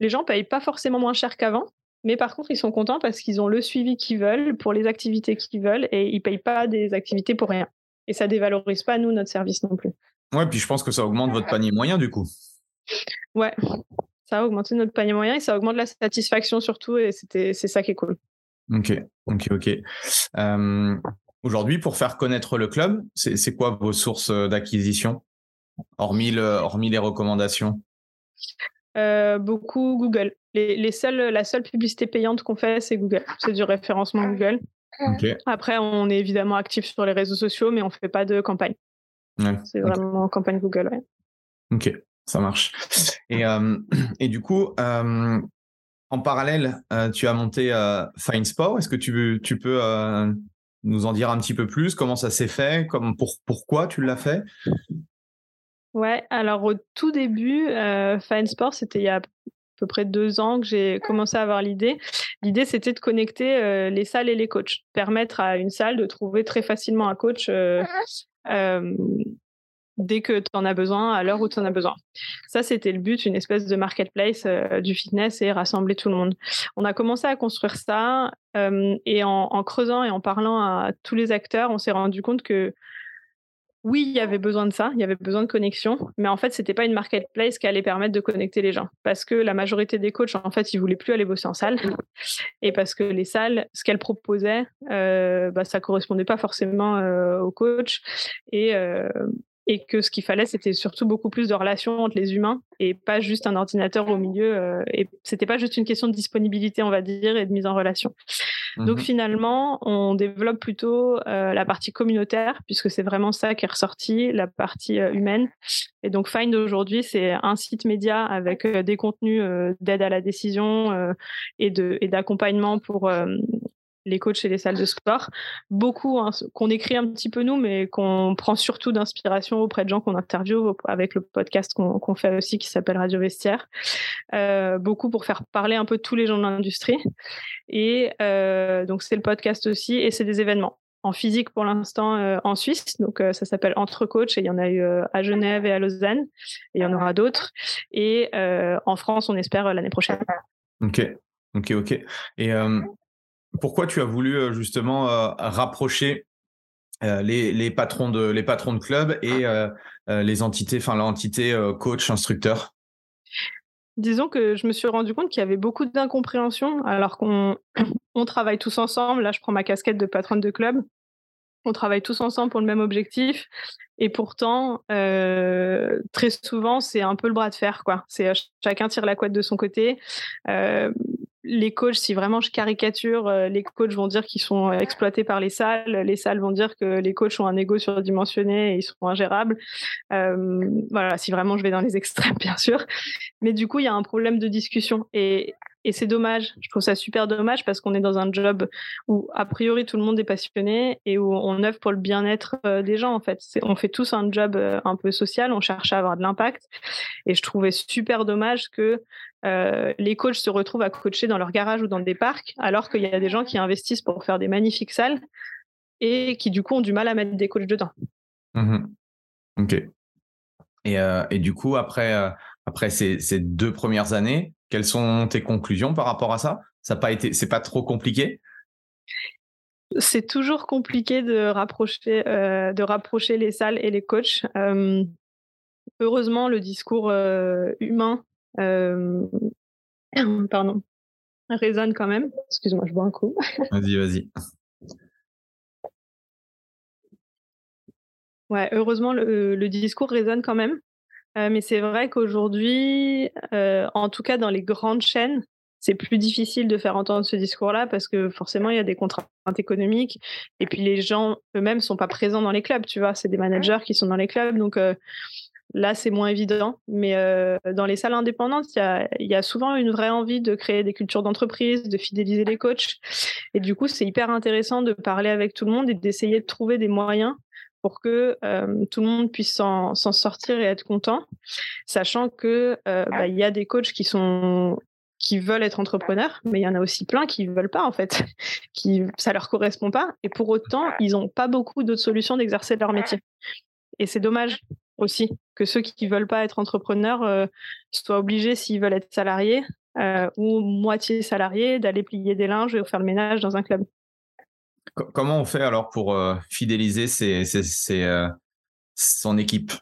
les gens payent pas forcément moins cher qu'avant. Mais par contre, ils sont contents parce qu'ils ont le suivi qu'ils veulent pour les activités qu'ils veulent et ils payent pas des activités pour rien. Et ça dévalorise pas, nous, notre service non plus. Ouais, puis je pense que ça augmente votre panier moyen du coup. Ouais, ça a augmenté notre panier moyen et ça augmente la satisfaction surtout et c'est ça qui est cool. Ok, ok, ok. Euh, aujourd'hui, pour faire connaître le club, c'est quoi vos sources d'acquisition? Hormis, hormis les recommandations? Euh, beaucoup Google. Les, seuls, la seule publicité payante qu'on fait, c'est Google. C'est du référencement ah. Google. Après, on est évidemment actif sur les réseaux sociaux, mais on ne fait pas de campagne. C'est vraiment campagne Google. Ok, ça marche. Et, euh, et du coup, euh, en parallèle, tu as monté Fine Sport. Est-ce que tu, tu peux nous en dire un petit peu plus? Comment ça s'est fait? Comme, pour, Pourquoi tu l'as fait? Ouais, alors au tout début, euh, Fine Sport, c'était il y a peu près deux ans que j'ai commencé à avoir l'idée. L'idée, c'était de connecter euh, les salles et les coachs, permettre à une salle de trouver très facilement un coach euh, dès que tu en as besoin, à l'heure où tu en as besoin. Ça, c'était le but, une espèce de marketplace du fitness et rassembler tout le monde. On a commencé à construire ça et en, en, creusant et en parlant à tous les acteurs, on s'est rendu compte que oui, il y avait besoin de ça, il y avait besoin de connexion, mais en fait, c'était pas une marketplace qui allait permettre de connecter les gens, parce que la majorité des coachs, en fait, ils voulaient plus aller bosser en salle, et parce que les salles, ce qu'elles proposaient, euh, bah, ça correspondait pas forcément euh, aux coachs, et euh, et que ce qu'il fallait, c'était surtout beaucoup plus de relations entre les humains et pas juste un ordinateur au milieu. Euh, et c'était pas juste une question de disponibilité, on va dire, et de mise en relation. Donc mmh finalement, on développe plutôt euh, la partie communautaire puisque c'est vraiment ça qui est ressorti, la partie euh, humaine. Et donc Find aujourd'hui, c'est un site média avec des contenus d'aide à la décision et de et d'accompagnement pour les coachs et les salles de sport. Beaucoup hein, qu'on écrit un petit peu nous, mais qu'on prend surtout d'inspiration auprès de gens qu'on interviewe avec le podcast qu'on fait aussi qui s'appelle Radio Vestiaire. Euh, beaucoup pour faire parler un peu tous les gens de l'industrie. Et euh, donc c'est le podcast aussi et c'est des événements en physique pour l'instant euh, en Suisse. Donc ça s'appelle Entre Coachs et il y en a eu à Genève et à Lausanne et il y en aura d'autres. Et en France, on espère l'année prochaine. Ok, ok, ok. Et pourquoi tu as voulu justement rapprocher les, patrons de les patrons de club et les entités, enfin l'entité coach instructeur? Disons que je me suis rendu compte qu'il y avait beaucoup d'incompréhension alors qu'on on travaille tous ensemble. Là, je prends ma casquette de patronne de club. On travaille tous ensemble pour le même objectif. Et pourtant, très souvent, c'est un peu le bras de fer. quoi. C'est chacun tire la couette de son côté les coachs, si vraiment je caricature, euh, les coachs vont dire qu'ils sont exploités par les salles, les salles vont dire que les coachs ont un ego surdimensionné et ils sont ingérables. Euh, voilà, si vraiment je vais dans les extrêmes, bien sûr. Mais du coup, il y a un problème de discussion et, et c'est dommage. Je trouve ça super dommage parce qu'on est dans un job où, a priori, tout le monde est passionné et où on œuvre pour le bien-être euh, des gens, en fait. On fait tous un job euh, un peu social, on cherche à avoir de l'impact. Et je trouvais super dommage que euh, les coachs se retrouvent à coacher dans leur garage ou dans des parcs, alors qu'il y a des gens qui investissent pour faire des magnifiques salles et qui, du coup, ont du mal à mettre des coachs dedans. Mmh ok. Et, et, du coup, après, après ces, ces deux premières années, quelles sont tes conclusions par rapport à ça? Ça pas été, c'est pas trop compliqué? C'est toujours compliqué de rapprocher, euh, de rapprocher les salles et les coachs. Euh, heureusement, le discours euh, humain, pardon, résonne quand même. Excuse-moi, je bois un coup. Vas-y, vas-y. Ouais, heureusement, le, discours résonne quand même. Euh, mais c'est vrai qu'aujourd'hui, euh, en tout cas dans les grandes chaînes, c'est plus difficile de faire entendre ce discours-là parce que forcément, il y a des contraintes économiques et puis les gens eux-mêmes sont pas présents dans les clubs, tu vois. C'est des managers qui sont dans les clubs, donc euh, là, c'est moins évident. Mais dans les salles indépendantes, il y a, y a, souvent une vraie envie de créer des cultures d'entreprise, de fidéliser les coachs. Et du coup, c'est hyper intéressant de parler avec tout le monde et d'essayer de trouver des moyens pour que euh, tout le monde puisse s'en sortir et être content, sachant que euh, bah, il y a des coachs qui sont qui veulent être entrepreneurs, mais il y en a aussi plein qui ne veulent pas en fait, qui ça leur correspond pas, et pour autant ils n'ont pas beaucoup d'autres solutions d'exercer leur métier. Et c'est dommage aussi que ceux qui ne veulent pas être entrepreneurs euh, soient obligés, s'ils veulent être salariés ou moitié salariés, d'aller plier des linges et faire le ménage dans un club. Comment on fait alors pour euh, fidéliser euh, son équipe?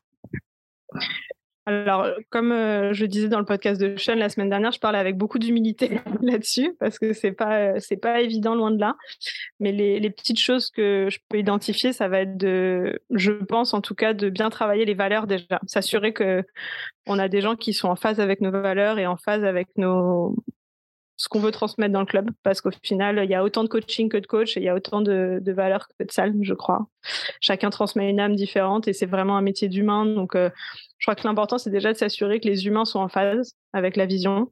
Alors, comme euh, je disais dans le podcast de Sean la semaine dernière, je parlais avec beaucoup d'humilité là-dessus parce que c'est pas c'est pas évident loin de là. Mais les, les, petites choses que je peux identifier, ça va être de, je pense en tout cas, de bien travailler les valeurs déjà, s'assurer que on a des gens qui sont en phase avec nos valeurs et en phase avec nos ce qu'on veut transmettre dans le club parce qu'au final, il y a autant de coaching que de coach et il y a autant de, de valeurs que de salles, je crois. Chacun transmet une âme différente et c'est vraiment un métier d'humain. Donc, euh, je crois que l'important, c'est déjà de s'assurer que les humains sont en phase avec la vision.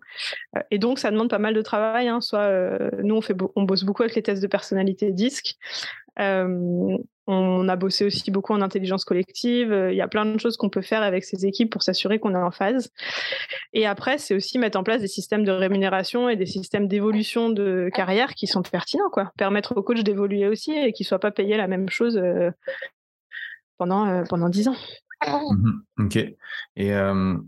Euh, et donc, ça demande pas mal de travail. Hein. Soit, euh, nous, on, fait on bosse beaucoup avec les tests de personnalité DISC. On a bossé aussi beaucoup en intelligence collective. Il y a plein de choses qu'on peut faire avec ces équipes pour s'assurer qu'on est en phase. Et après, c'est aussi mettre en place des systèmes de rémunération et des systèmes d'évolution de carrière qui sont pertinents, quoi. Permettre aux coachs d'évoluer aussi et qu'ils soient pas payés la même chose pendant pendant dix ans. Mmh ok. Et on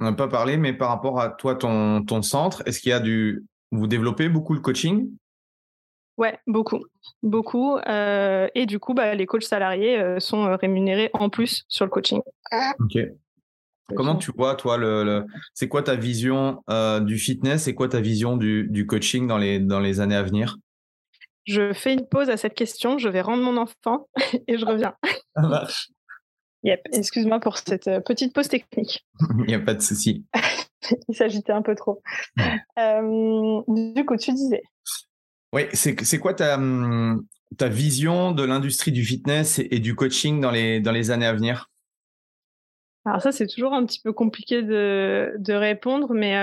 n'a pas parlé, mais par rapport à toi, ton, ton centre, est-ce qu'il y a du vous développez beaucoup le coaching? Ouais, beaucoup, beaucoup. Euh, et du coup, bah, les coachs salariés euh, sont euh, rémunérés en plus sur le coaching. Ok. Comment tu vois, toi, le, c'est quoi ta vision du fitness C'est quoi ta vision du, du, coaching dans les, dans les années à venir? Je fais une pause à cette question. Je vais rendre mon enfant et je reviens. Ça marche. Yep. Excuse-moi pour cette petite pause technique. Il n'y a pas de souci. Il s'agitait un peu trop. du coup, tu disais. Oui, c'est quoi ta, hum, ta vision de l'industrie du fitness et, du coaching dans les, années à venir? Alors ça, c'est toujours un petit peu compliqué de, répondre, mais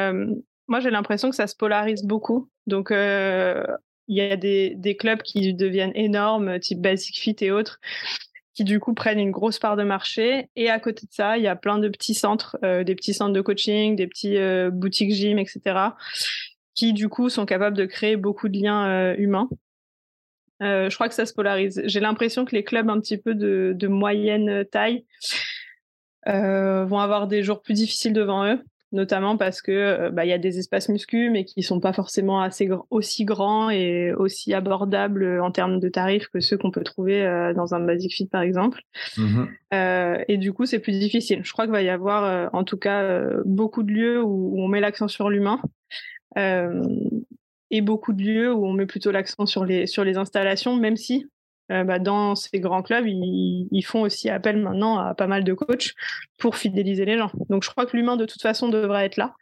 moi, j'ai l'impression que ça se polarise beaucoup. Donc, il y a des, clubs qui deviennent énormes, type Basic Fit et autres, qui du coup prennent une grosse part de marché. Et à côté de ça, il y a plein de petits centres, des petits centres de coaching, des petits boutiques gym, etc., qui du coup sont capables de créer beaucoup de liens euh, humains. Euh, je crois que ça se polarise. J'ai l'impression que les clubs un petit peu de, de moyenne taille euh, vont avoir des jours plus difficiles devant eux, notamment parce que bah, il y a des espaces muscu, mais qui sont pas forcément assez aussi grands et aussi abordables en termes de tarifs que ceux qu'on peut trouver dans un Basic Fit par exemple. Mmh et du coup, c'est plus difficile. Je crois qu'il va y avoir, en tout cas, beaucoup de lieux où on met l'accent sur l'humain. Euh, et beaucoup de lieux où on met plutôt l'accent sur les, sur les installations, même si euh, bah, dans ces grands clubs, ils, ils, font aussi appel maintenant à pas mal de coachs pour fidéliser les gens. Donc je crois que l'humain de toute façon devrait être là.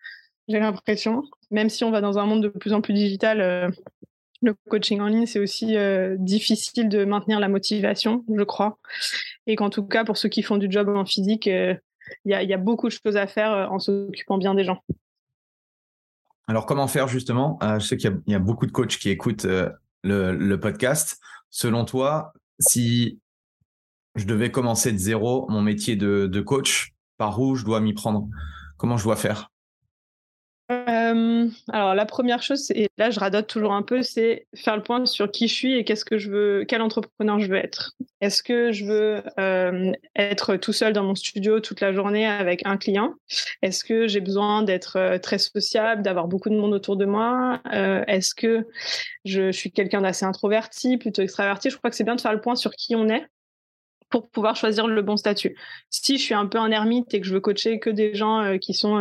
j'ai l'impression. Même si on va dans un monde de plus en plus digital, le coaching en ligne, c'est aussi difficile de maintenir la motivation, je crois. Et qu'en tout cas, pour ceux qui font du job en physique, il y, a beaucoup de choses à faire en s'occupant bien des gens. Alors, comment faire justement? Je sais qu'il y, a beaucoup de coachs qui écoutent le, podcast. Selon toi, si je devais commencer de zéro mon métier de coach, par où je dois m'y prendre? Comment je dois faire? Euh, alors la première chose, et là je radote toujours un peu, c'est faire le point sur qui je suis et qu'est-ce que je veux, quel entrepreneur je veux être. Est-ce que je veux euh, être tout seul dans mon studio toute la journée avec un client? Est-ce que j'ai besoin d'être euh, très sociable, d'avoir beaucoup de monde autour de moi? Est-ce que je, suis quelqu'un d'assez introverti, plutôt extraverti? Je crois que c'est bien de faire le point sur qui on est pour pouvoir choisir le bon statut. Si je suis un peu un ermite et que je veux coacher que des gens qui sont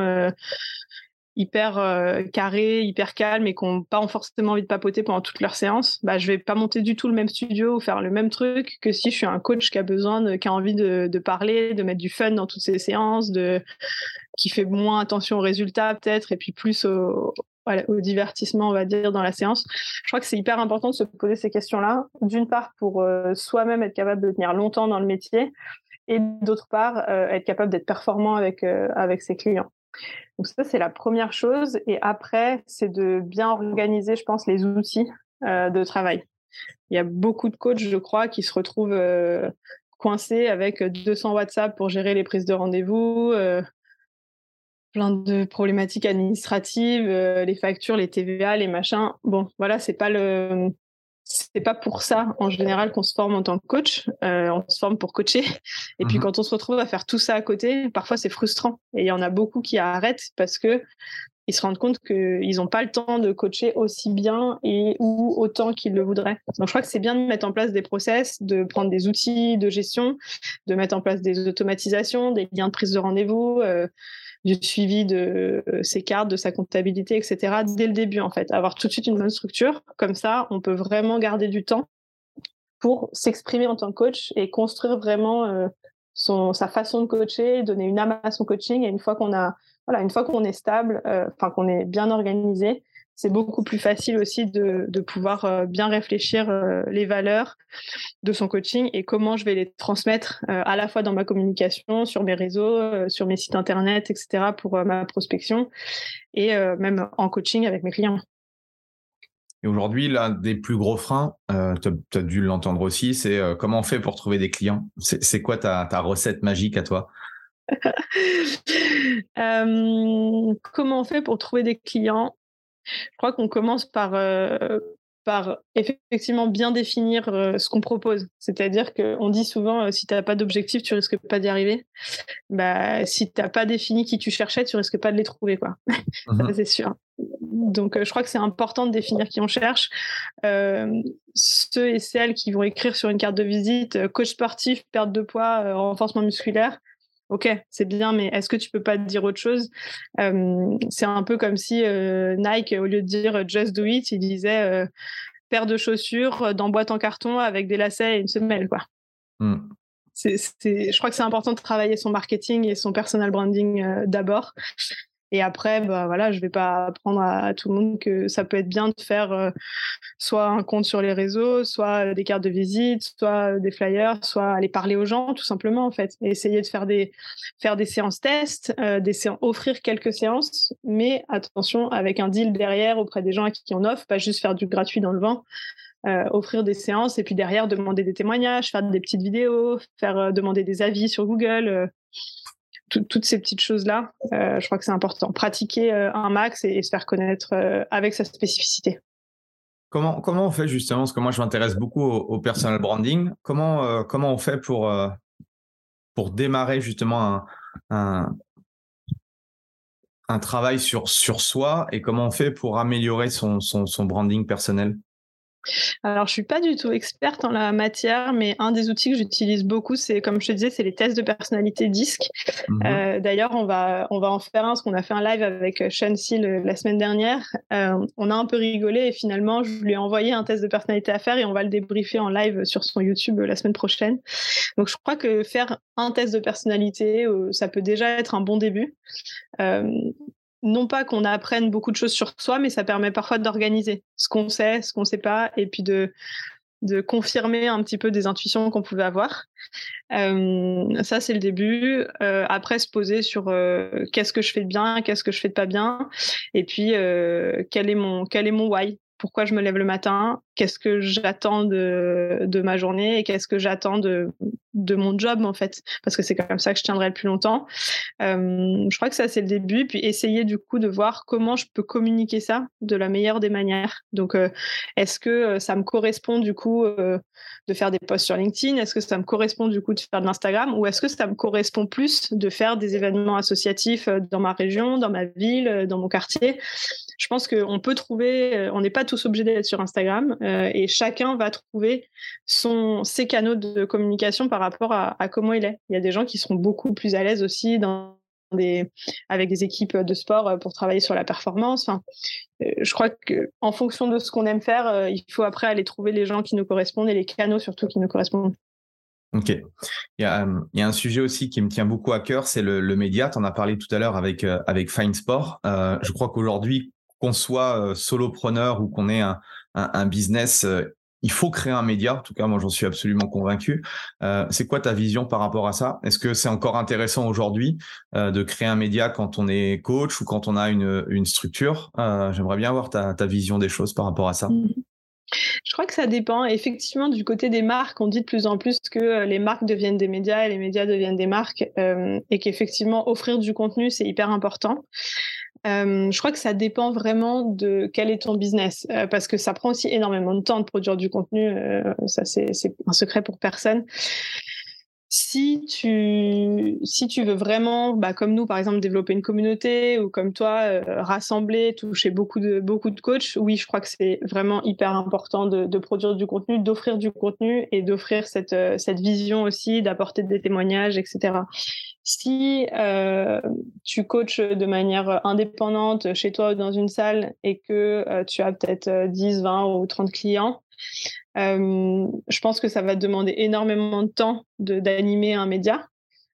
hyper euh, carrés, hyper calmes et qui n'ont pas forcément envie de papoter pendant toute leur séance, bah, je vais pas monter du tout le même studio ou faire le même truc que si je suis un coach qui a besoin, qui a envie de, parler, de mettre du fun dans toutes ses séances, de, qui fait moins attention aux résultats peut-être et puis plus au, divertissement, on va dire, dans la séance. Je crois que c'est hyper important de se poser ces questions-là. D'une part, pour euh, soi-même être capable de tenir longtemps dans le métier et d'autre part, euh, être capable d'être performant avec, avec ses clients. Donc ça, c'est la première chose. Et après, c'est de bien organiser, je pense, les outils euh, de travail. Il y a beaucoup de coachs, je crois, qui se retrouvent euh, coincés avec 200 WhatsApp pour gérer les prises de rendez-vous, euh, plein de problématiques administratives, les factures, les TVA, les machins. Bon, voilà, c'est pas le c'est pas pour ça en général qu'on se forme en tant que coach. Euh, on se forme pour coacher. Et puis mhm. quand on se retrouve à faire tout ça à côté, parfois c'est frustrant. Et il y en a beaucoup qui arrêtent parce que ils se rendent compte qu'ils n'ont pas le temps de coacher aussi bien et ou autant qu'ils le voudraient. Donc je crois que c'est bien de mettre en place des process, de prendre des outils de gestion, de mettre en place des automatisations, des liens de prise de rendez-vous. Euh, du suivi de euh, ses cartes, de sa comptabilité, etc. dès le début, en fait. Avoir tout de suite une bonne structure. Comme ça, on peut vraiment garder du temps pour s'exprimer en tant que coach et construire vraiment euh, son, sa façon de coacher, donner une âme à son coaching. Et une fois qu'on a, voilà, une fois qu'on est stable, euh, enfin qu'on est bien organisé, c'est beaucoup plus facile aussi de, de pouvoir euh, bien réfléchir euh, les valeurs de son coaching et comment je vais les transmettre euh, à la fois dans ma communication, sur mes réseaux, sur mes sites internet, etc. pour ma prospection et même en coaching avec mes clients. Et aujourd'hui, l'un des plus gros freins, tu as, dû l'entendre aussi, c'est comment on fait pour trouver des clients? C'est quoi ta, ta recette magique à toi? Comment on fait pour trouver des clients? Je crois qu'on commence par, euh, par effectivement bien définir euh, ce qu'on propose. C'est-à-dire qu'on dit souvent, euh, si tu n'as pas d'objectif, tu risques pas d'y arriver. Bah, si tu n'as pas défini qui tu cherchais, tu risques pas de les trouver. quoi. Mmh c'est sûr. Donc, je crois que c'est important de définir qui on cherche. ceux et celles qui vont écrire sur une carte de visite coach sportif, perte de poids, renforcement musculaire, ok, c'est bien, mais est-ce que tu peux pas dire autre chose? C'est un peu comme si euh, Nike, au lieu de dire just do it, il disait euh, paire de chaussures dans boîte en carton avec des lacets et une semelle, quoi. Mmh. je crois que c'est important de travailler son marketing et son personal branding euh, d'abord. Et après, bah voilà, je vais pas apprendre à, tout le monde que ça peut être bien de faire euh, soit un compte sur les réseaux, soit des cartes de visite, soit des flyers, soit aller parler aux gens, tout simplement en fait, essayer de faire des faire des séances euh, séances, offrir quelques séances, mais attention avec un deal derrière auprès des gens à qui on offre, pas juste faire du gratuit dans le vent. Euh, offrir des séances et puis derrière demander des témoignages, faire des petites vidéos, faire demander des avis sur Google, toutes ces petites choses-là, euh, je crois que c'est important. Pratiquer euh, un max et, se faire connaître euh, avec sa spécificité. Comment, comment on fait justement? Parce que moi, je m'intéresse beaucoup au, personal branding. Comment, on fait pour, démarrer justement un, travail sur, soi? Et comment on fait pour améliorer son branding personnel? Alors, je suis pas du tout experte en la matière, mais un des outils que j'utilise beaucoup, c'est, comme je te disais, c'est les tests de personnalité DISC. Mhm. Euh, d'ailleurs, on va, on va en faire un, parce qu'on a fait un live avec euh, Sean Seal la semaine dernière. Euh, on a un peu rigolé et finalement, je lui ai envoyé un test de personnalité à faire et on va le débriefer en live sur son YouTube la semaine prochaine. Donc, je crois que faire un test de personnalité, ça peut déjà être un bon début non pas qu'on apprenne beaucoup de choses sur soi, mais ça permet parfois d'organiser ce qu'on sait, ce qu'on ne sait pas, et puis de, de confirmer un petit peu des intuitions qu'on pouvait avoir. Euh, ça, c'est le début. Euh, après, se poser sur euh, qu'est-ce que je fais de bien, qu'est-ce que je fais de pas bien, et puis quel est mon quel est mon why? Pourquoi je me lève le matin, qu'est-ce que j'attends de, ma journée et qu'est-ce que j'attends de, mon job en fait, parce que c'est comme ça que je tiendrai le plus longtemps. Euh, je crois que ça c'est le début, puis essayer du coup de voir comment je peux communiquer ça de la meilleure des manières. Donc, euh, est-ce que euh, ça me correspond du coup de faire des posts sur LinkedIn? Est-ce que ça me correspond du coup de faire de l'Instagram? Ou est-ce que ça me correspond plus de faire des événements associatifs dans ma région, dans ma ville, dans mon quartier? Je pense qu'on peut trouver, on n'est pas tous obligés d'être sur Instagram euh, et chacun va trouver ses canaux de communication par rapport à, comment il est. Il y a des gens qui seront beaucoup plus à l'aise aussi avec des équipes de sport euh, pour travailler sur la performance. Enfin, je crois qu'en fonction de ce qu'on aime faire, il faut après aller trouver les gens qui nous correspondent et les canaux surtout qui nous correspondent. Ok. Il y, a, un sujet aussi qui me tient beaucoup à cœur, c'est le, le média. Tu en as parlé tout à l'heure avec, Fine Sport. Euh, je crois qu'aujourd'hui, qu'on soit euh, solopreneur ou qu'on ait un, business, euh, il faut créer un média. En tout cas, moi, j'en suis absolument convaincu. Euh, c'est quoi ta vision par rapport à ça? Est-ce que c'est encore intéressant aujourd'hui de créer un média quand on est coach ou quand on a une, structure? J'aimerais bien avoir ta, ta, vision des choses par rapport à ça. Mmh. Je crois que ça dépend. Effectivement, du côté des marques, on dit de plus en plus que les marques deviennent des médias et les médias deviennent des marques et qu'effectivement, offrir du contenu, c'est hyper important. Euh, je crois que ça dépend vraiment de quel est ton business, euh, parce que ça prend aussi énormément de temps de produire du contenu. Euh, ça, c'est un secret pour personne. Si tu, si tu veux vraiment, bah, comme nous par exemple, développer une communauté ou comme toi, rassembler, toucher beaucoup de, beaucoup de coachs, oui, je crois que c'est vraiment hyper important de, de produire du contenu, d'offrir du contenu et d'offrir cette, cette vision aussi, d'apporter des témoignages, etc. Si euh, tu coaches de manière indépendante chez toi ou dans une salle et que euh, tu as peut-être 10, euh, 20 ou 30 clients, je pense que ça va demander énormément de temps d'animer un média.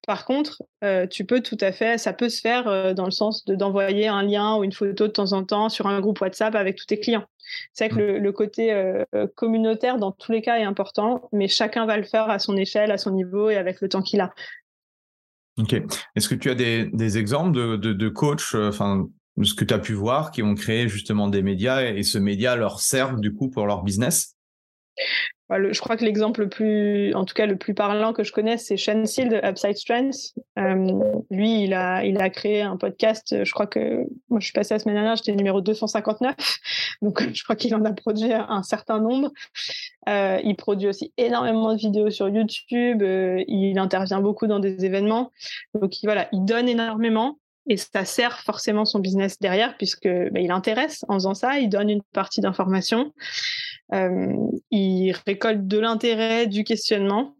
Par contre, tu peux tout à fait, ça peut se faire dans le sens de d'envoyer un lien ou une photo de temps en temps sur un groupe WhatsApp avec tous tes clients. C'est vrai que le, côté communautaire, dans tous les cas, est important, mais chacun va le faire à son échelle, à son niveau et avec le temps qu'il a. Ok. Est-ce que tu as des, exemples de, de, de coachs, euh, enfin, ce que tu as pu voir, qui ont créé justement des médias et, ce média leur sert du coup pour leur business? Bah, je crois que l'exemple le plus, en tout cas le plus parlant que je connais, c'est Shane Seal de Upside Strengths. Euh, lui, il a, il a créé un podcast. Je crois que moi, je suis passée la semaine dernière, j'étais numéro 259, donc je crois qu'il en a produit un certain nombre. Euh, il produit aussi énormément de vidéos sur YouTube. Euh, il intervient beaucoup dans des événements. Donc voilà, il donne énormément et ça sert forcément son business derrière puisque bah, il intéresse en faisant ça. Il donne une partie d'information. Euh, il récolte de l'intérêt, du questionnement.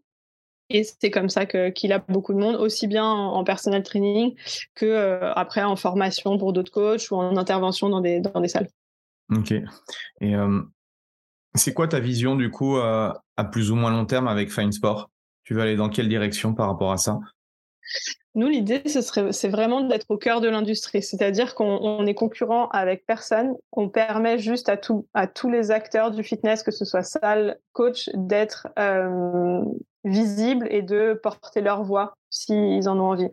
Et c'est comme ça qu'il a beaucoup de monde, aussi bien en, personal training que euh, après en formation pour d'autres coachs ou en intervention dans des, dans des salles. Ok. Et euh, c'est quoi ta vision du coup à plus ou moins long terme avec Fine Sport? Tu veux aller dans quelle direction par rapport à ça? Nous, l'idée, ce c'est vraiment d'être au cœur de l'industrie, c'est-à-dire qu'on est concurrent avec personne. On permet juste à, tous les acteurs du fitness, que ce soit salle, coach, d'être euh, visibles et de porter leur voix s'ils en ont envie.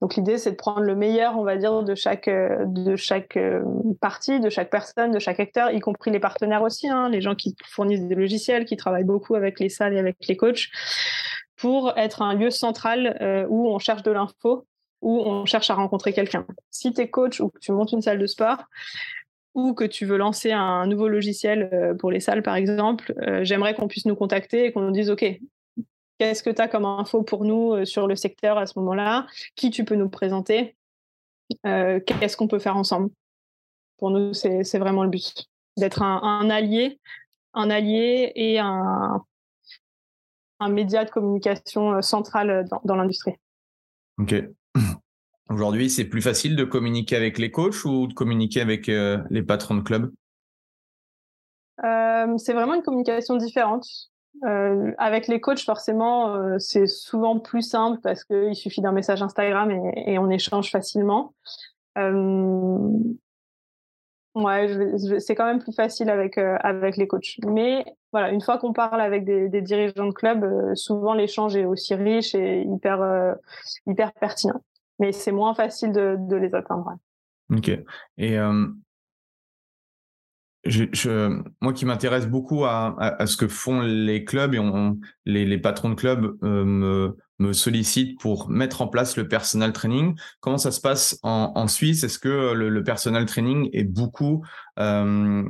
Donc l'idée, c'est de prendre le meilleur, on va dire, de chaque de chaque euh, partie, de chaque personne, de chaque acteur, y compris les partenaires aussi, hein, les gens qui fournissent des logiciels, qui travaillent beaucoup avec les salles et avec les coachs pour être un lieu central euh, où on cherche de l'info, où on cherche à rencontrer quelqu'un. Si tu es coach ou que tu montes une salle de sport, ou que tu veux lancer un nouveau logiciel euh, pour les salles, par exemple, euh, j'aimerais qu'on puisse nous contacter et qu'on nous dise, OK, qu'est-ce que tu as comme info pour nous sur le secteur à ce moment-là? Qui tu peux nous présenter? Qu'est-ce qu'on peut faire ensemble? Pour nous, c'est vraiment le but, d'être un, un, allié, un allié et un, un média de communication euh, central euh, dans, l'industrie. Ok. Aujourd'hui, c'est plus facile de communiquer avec les coachs ou de communiquer avec euh, les patrons de club? C'est vraiment une communication différente. avec les coachs, forcément, c'est souvent plus simple parce qu'il suffit d'un message Instagram et, on échange facilement. Ouais, c'est quand même plus facile avec avec les coachs. Mais voilà, une fois qu'on parle avec des, dirigeants de club, souvent l'échange est aussi riche et hyper hyper pertinent. Mais c'est moins facile de, de les atteindre. Ok. Et moi qui m'intéresse beaucoup à, à, ce que font les clubs et les, les, patrons de clubs euh, me, me, sollicitent pour mettre en place le personal training. Comment ça se passe en, Suisse? Est-ce que le, personal training est beaucoup euh,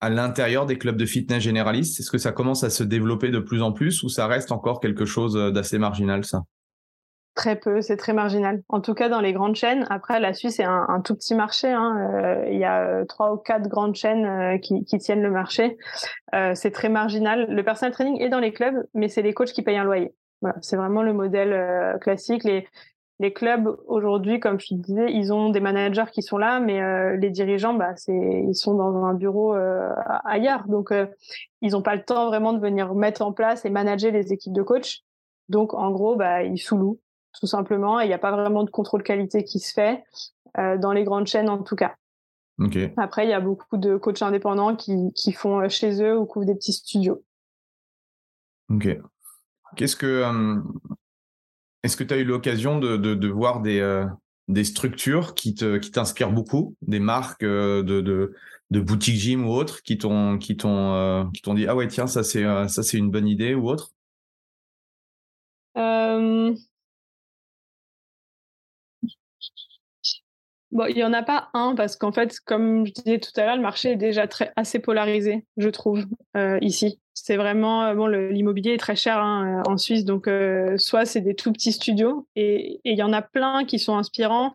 à l'intérieur des clubs de fitness généralistes? Est-ce que ça commence à se développer de plus en plus ou ça reste encore quelque chose d'assez marginal ça? Très peu, c'est très marginal. En tout cas, dans les grandes chaînes. Après, la Suisse est un, tout petit marché. Hein. Euh, il y a euh, trois ou quatre grandes chaînes euh, qui, qui, tiennent le marché. c'est très marginal. Le personal training est dans les clubs, mais c'est les coachs qui payent un loyer. Voilà, c'est vraiment le modèle classique. Les, les clubs aujourd'hui, comme je disais, ils ont des managers qui sont là, mais les dirigeants, bah, c'est ils sont dans un bureau ailleurs, donc ils n'ont pas le temps vraiment de venir mettre en place et manager les équipes de coachs. Donc en gros, bah, ils sous-louent tout simplement. Il n'y a pas vraiment de contrôle qualité qui se fait, euh, dans les grandes chaînes en tout cas. Après, il y a beaucoup de coachs indépendants qui, qui font euh, chez eux ou couvrent des petits studios. Ok. Qu'est-ce que. Est-ce que tu as eu l'occasion de, de, voir des, des structures qui t'inspirent qui beaucoup, des marques de, de, boutiques gym ou autres qui t'ont qui t'ont qui t'ont dit ah ouais tiens ça c'est ça c'est une bonne idée ou autre? Bon, il n'y en a pas un parce qu'en fait, comme je disais tout à l'heure, le marché est déjà très, assez polarisé, je trouve, ici. C'est vraiment, euh, bon, l'immobilier est très cher hein, euh, en Suisse, donc soit c'est des tout petits studios et il y en a plein qui sont inspirants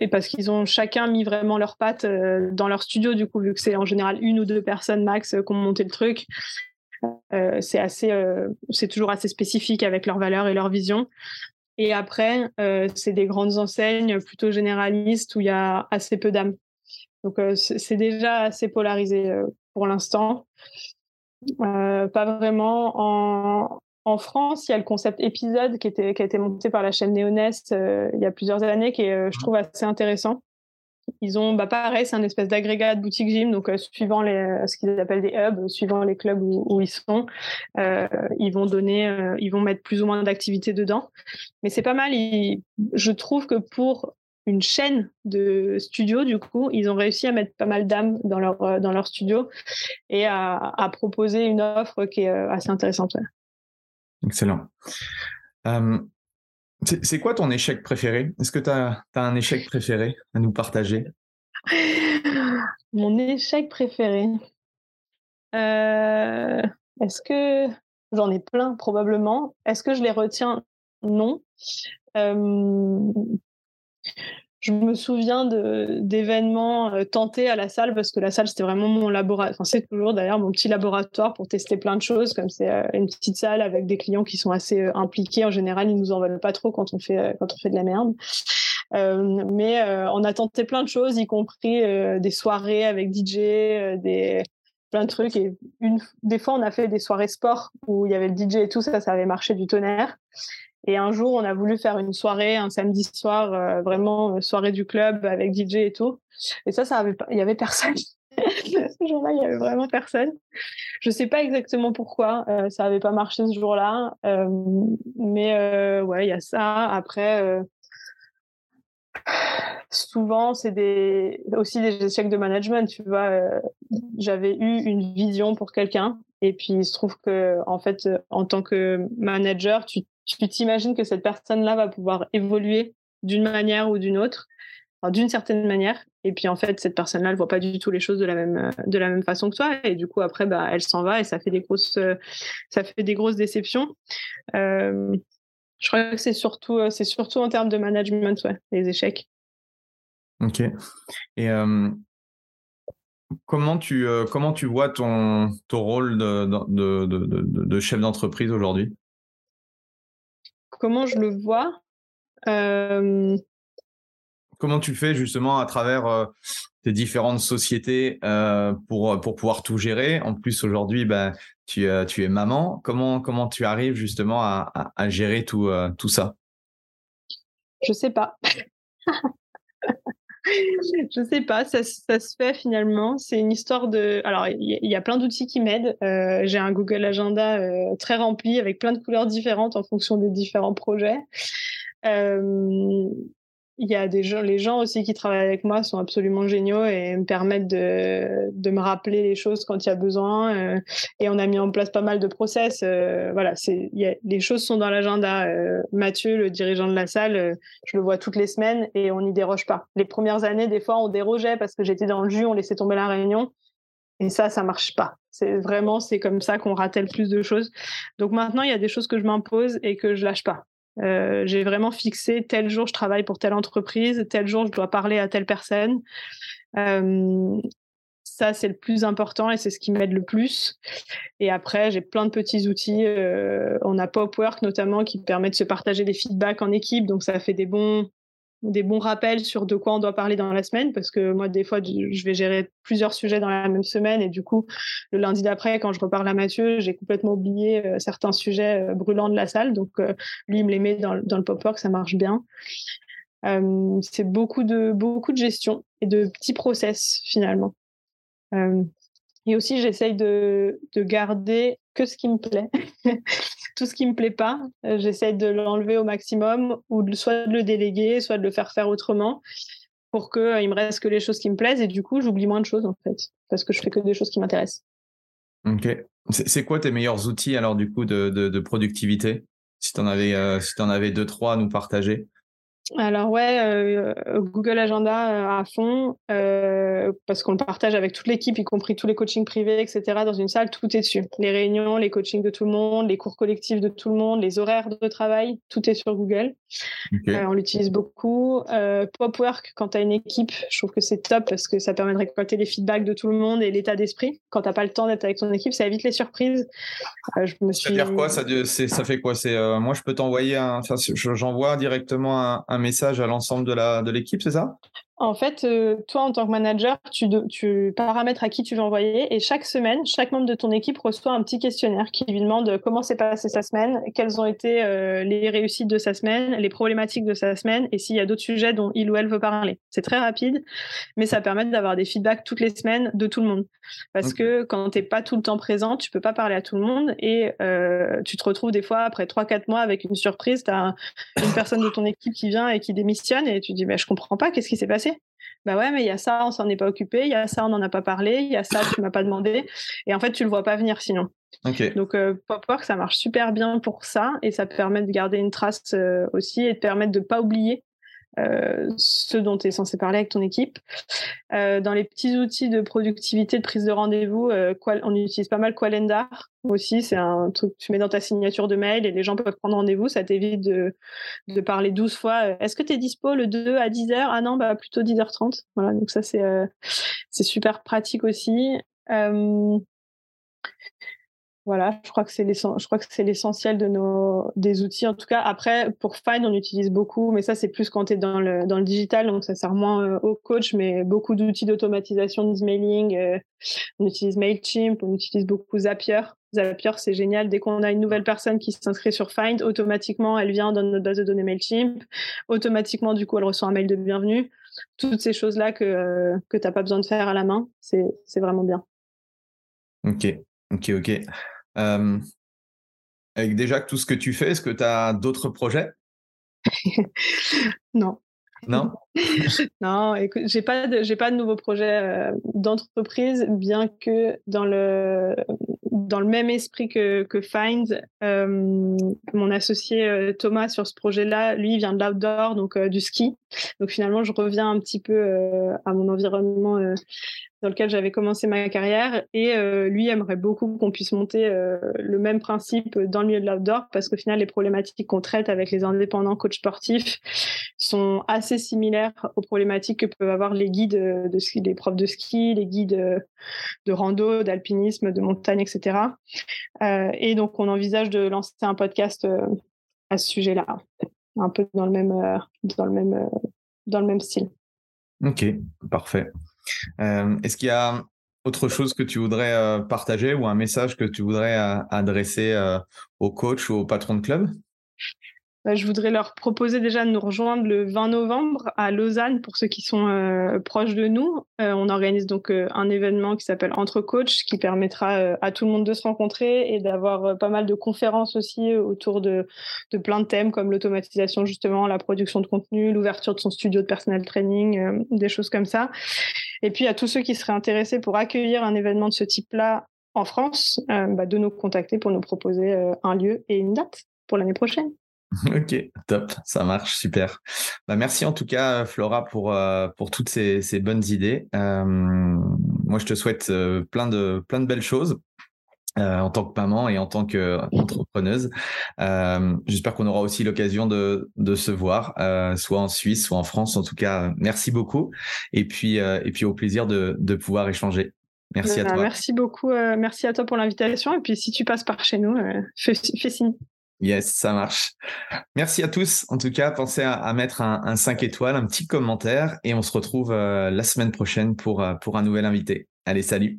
et parce qu'ils ont chacun mis vraiment leurs pattes dans leur studio, du coup, vu que c'est en général une ou deux personnes max qui ont monté le truc. c'est assez, c'est toujours assez spécifique avec leurs valeurs et leur vision. Et après, euh, c'est des grandes enseignes plutôt généralistes où il y a assez peu d'âmes. Donc, euh, c'est déjà assez polarisé euh, pour l'instant. Pas vraiment. En, en, France, il y a le concept épisode qui, était, qui a été monté par la chaîne Néonest il y a plusieurs années, qui est, je mmh. trouve, assez intéressant. Ils ont, bah pareil, c'est un espèce d'agrégat de boutique gym, donc euh, suivant les, euh, ce qu'ils appellent des hubs, suivant les clubs où, où ils sont, euh, ils vont donner, euh, ils vont mettre plus ou moins d'activités dedans. Mais c'est pas mal. je trouve que pour une chaîne de studios, du coup, ils ont réussi à mettre pas mal d'âmes dans leur dans leur studio et à, à, proposer une offre qui est assez intéressante. Excellent. C'est quoi ton échec préféré? Est-ce que tu as, un échec préféré à nous partager? Mon échec préféré. Euh, est-ce que j'en ai plein probablement Est-ce que je les retiens? Non. Euh, je me souviens d'événements euh, tentés à la salle parce que la salle c'était vraiment mon laboratoire. Enfin, c'est toujours d'ailleurs mon petit laboratoire pour tester plein de choses. Comme c'est euh, une petite salle avec des clients qui sont assez euh, impliqués. En général, ils nous en veulent pas trop quand on fait quand on fait de la merde. Mais on a tenté plein de choses, y compris des soirées avec DJ, des plein de trucs. Et une, des fois, on a fait des soirées sport où il y avait le DJ et tout ça, ça avait marché du tonnerre. Et un jour, on a voulu faire une soirée, un samedi soir, euh, vraiment euh, soirée du club avec DJ et tout. Et ça, ça avait, il y avait personne. ce jour-là, il y avait vraiment personne. Je sais pas exactement pourquoi euh, ça avait pas marché ce jour-là, mais ouais, il y a ça. Après, souvent, c'est des aussi des échecs de management. Tu vois, j'avais eu une vision pour quelqu'un, et puis il se trouve que en fait, en tant que manager, tu tu t'imagines que cette personne-là va pouvoir évoluer d'une manière ou d'une autre, d'une certaine manière. Et puis en fait, cette personne-là, elle voit pas du tout les choses de la même euh, de la même façon que toi. Et du coup, après, bah, elle s'en va et ça fait des grosses euh, ça fait des grosses déceptions. Euh, je crois que c'est surtout c'est surtout en termes de management, ouais, les échecs. Ok. Et comment tu comment tu vois ton ton rôle de, de, de chef d'entreprise aujourd'hui? Comment je le vois euh, Comment tu fais justement à travers euh, tes différentes sociétés euh, pour, pour pouvoir tout gérer? En plus, aujourd'hui, ben, tu, tu es maman. Comment, comment tu arrives justement à, à, gérer tout, tout ça? Je sais pas. je sais pas, ça, se fait finalement. C'est une histoire de. Alors, il y, a plein d'outils qui m'aident. Euh, j'ai un Google Agenda euh, très rempli avec plein de couleurs différentes en fonction des différents projets. Euh, il y a des gens, les gens aussi qui travaillent avec moi sont absolument géniaux et me permettent de, de me rappeler les choses quand il y a besoin. Euh, et on a mis en place pas mal de process. Euh, voilà, c'est, les choses sont dans l'agenda. Euh, Mathieu, le dirigeant de la salle, je le vois toutes les semaines et on n'y déroge pas. Les premières années, des fois, on dérogeait parce que j'étais dans le jus, on laissait tomber la réunion. Et ça, ça marche pas. C'est vraiment, c'est comme ça qu'on ratait le plus de choses. Donc maintenant, il y a des choses que je m'impose et que je lâche pas. Euh, j'ai vraiment fixé tel jour je travaille pour telle entreprise, tel jour je dois parler à telle personne. Euh, ça, c'est le plus important et c'est ce qui m'aide le plus. Et après, j'ai plein de petits outils. Euh, on a Popwork notamment qui permet de se partager des feedbacks en équipe. Donc, ça fait des bons, des bons rappels sur de quoi on doit parler dans la semaine parce que moi des fois je vais gérer plusieurs sujets dans la même semaine et du coup le lundi d'après quand je reparle à Mathieu j'ai complètement oublié euh, certains sujets euh, brûlants de la salle. Donc euh, lui il me les met dans, le pop-work ça marche bien. C'est beaucoup de beaucoup de gestion et de petits process finalement. Et aussi j'essaye de, de garder que ce qui me plaît tout ce qui me plaît pas, euh, j'essaie de l'enlever au maximum ou de, soit de le déléguer, soit de le faire faire autrement pour qu'il euh, me reste que les choses qui me plaisent et du coup, j'oublie moins de choses en fait parce que je fais que des choses qui m'intéressent. Ok. C'est quoi tes meilleurs outils alors du coup de, de, productivité? Si tu en, avais, euh, si en avais deux, trois à nous partager alors ouais, euh, Google Agenda euh, à fond, euh, parce qu'on le partage avec toute l'équipe, y compris tous les coachings privés, etc. Dans une salle, tout est dessus. Les réunions, les coachings de tout le monde, les cours collectifs de tout le monde, les horaires de travail, tout est sur Google. on l'utilise beaucoup. Popwork, quand tu as une équipe, je trouve que c'est top parce que ça permet de récolter les feedbacks de tout le monde et l'état d'esprit. Quand tu n'as pas le temps d'être avec ton équipe, ça évite les surprises. je me suis... Ça veut dire quoi ça, ça fait quoi? C'est Moi, je peux t'envoyer un... J'envoie directement un un message à l'ensemble de l'équipe, c'est ça? En fait, euh, toi, en tant que manager, tu, tu, paramètres à qui tu veux envoyer et chaque semaine, chaque membre de ton équipe reçoit un petit questionnaire qui lui demande comment s'est passée sa semaine, quelles ont été euh, les réussites de sa semaine, les problématiques de sa semaine et s'il y a d'autres sujets dont il ou elle veut parler. C'est très rapide, mais ça permet d'avoir des feedbacks toutes les semaines de tout le monde. Parce que quand tu n'es pas tout le temps présent, tu peux pas parler à tout le monde et euh, tu te retrouves des fois après 3-4 mois avec une surprise, tu as une personne de ton équipe qui vient et qui démissionne et tu dis mais je comprends pas, qu'est-ce qui s'est passé bah ouais, mais il y a ça, on s'en est pas occupé, il y a ça, on n'en a pas parlé, il y a ça, tu m'as pas demandé. Et en fait, tu le vois pas venir sinon. Donc euh, Popwork, ça marche super bien pour ça et ça permet de garder une trace euh, aussi et de permettre de pas oublier euh, ce dont tu es censé parler avec ton équipe. Euh, dans les petits outils de productivité, de prise de rendez-vous, euh, on utilise pas mal Calendar aussi. C'est un truc que tu mets dans ta signature de mail et les gens peuvent prendre rendez-vous. Ça t'évite de, parler 12 fois. Est-ce que tu es dispo le 2 à 10h Ah non, bah plutôt 10h30. Voilà, donc ça, c'est super pratique aussi. Voilà, je crois que c'est l'essentiel de nos des outils. En tout cas, après pour Find, on utilise beaucoup, mais ça c'est plus quand tu es dans le digital, donc ça sert moins euh, au coach, mais beaucoup d'outils d'automatisation d'emailing. Euh, on utilise Mailchimp, on utilise beaucoup Zapier. Zapier, c'est génial. Dès qu'on a une nouvelle personne qui s'inscrit sur Find, automatiquement elle vient dans notre base de données Mailchimp. Automatiquement, du coup, elle reçoit un mail de bienvenue. Toutes ces choses là que euh, que t'as pas besoin de faire à la main, c'est vraiment bien. Ok, ok, ok. Euh, avec déjà tout ce que tu fais, est-ce que tu as d'autres projets? Non. Non? Non, écoute, j'ai pas de, j'ai pas de nouveaux projets euh, d'entreprise, bien que dans le, dans le même esprit que, que Find, euh, mon associé Thomas sur ce projet-là, lui, vient de l'outdoor, donc du ski. Donc finalement, je reviens un petit peu à mon environnement dans lequel j'avais commencé ma carrière. Et euh, lui aimerait beaucoup qu'on puisse monter euh, le même principe dans le milieu de l'outdoor parce qu'au final, les problématiques qu'on traite avec les indépendants coachs sportifs sont assez similaires aux problématiques que peuvent avoir les guides de ski, les profs de ski, les guides de rando, d'alpinisme, de montagne, etc. Euh, et donc, on envisage de lancer un podcast à ce sujet-là, un peu dans le même, dans le même, dans le même style. Ok, parfait. Euh, est-ce qu'il y a autre chose que tu voudrais euh, partager ou un message que tu voudrais euh, adresser au coach ou au patron de club? Bah, je voudrais leur proposer déjà de nous rejoindre le 20 novembre à Lausanne pour ceux qui sont proches de nous. On organise donc un événement qui s'appelle Entre Coach qui permettra à tout le monde de se rencontrer et d'avoir pas mal de conférences aussi autour de, de plein de thèmes comme l'automatisation justement, la production de contenu, l'ouverture de son studio de personnel training, des choses comme ça. Et puis à tous ceux qui seraient intéressés pour accueillir un événement de ce type-là en France, bah, de nous contacter pour nous proposer un lieu et une date pour l'année prochaine. Ok, top, ça marche, super. Bah, merci en tout cas, Flora, pour, euh, toutes ces, bonnes idées. Euh, moi, je te souhaite euh, plein de belles choses. En tant que maman et en tant qu'entrepreneuse. J'espère qu'on aura aussi l'occasion de, de se voir, soit en Suisse, soit en France. En tout cas, merci beaucoup. Et puis, et puis au plaisir de, de pouvoir échanger. Merci à bah, toi. Merci beaucoup. merci à toi pour l'invitation. Et puis, si tu passes par chez nous, fais, fais signe. Yes, ça marche. Merci à tous. En tout cas, pensez à, mettre un, 5 étoiles, un petit commentaire et on se retrouve euh, la semaine prochaine pour, euh, pour un nouvel invité. Allez, salut.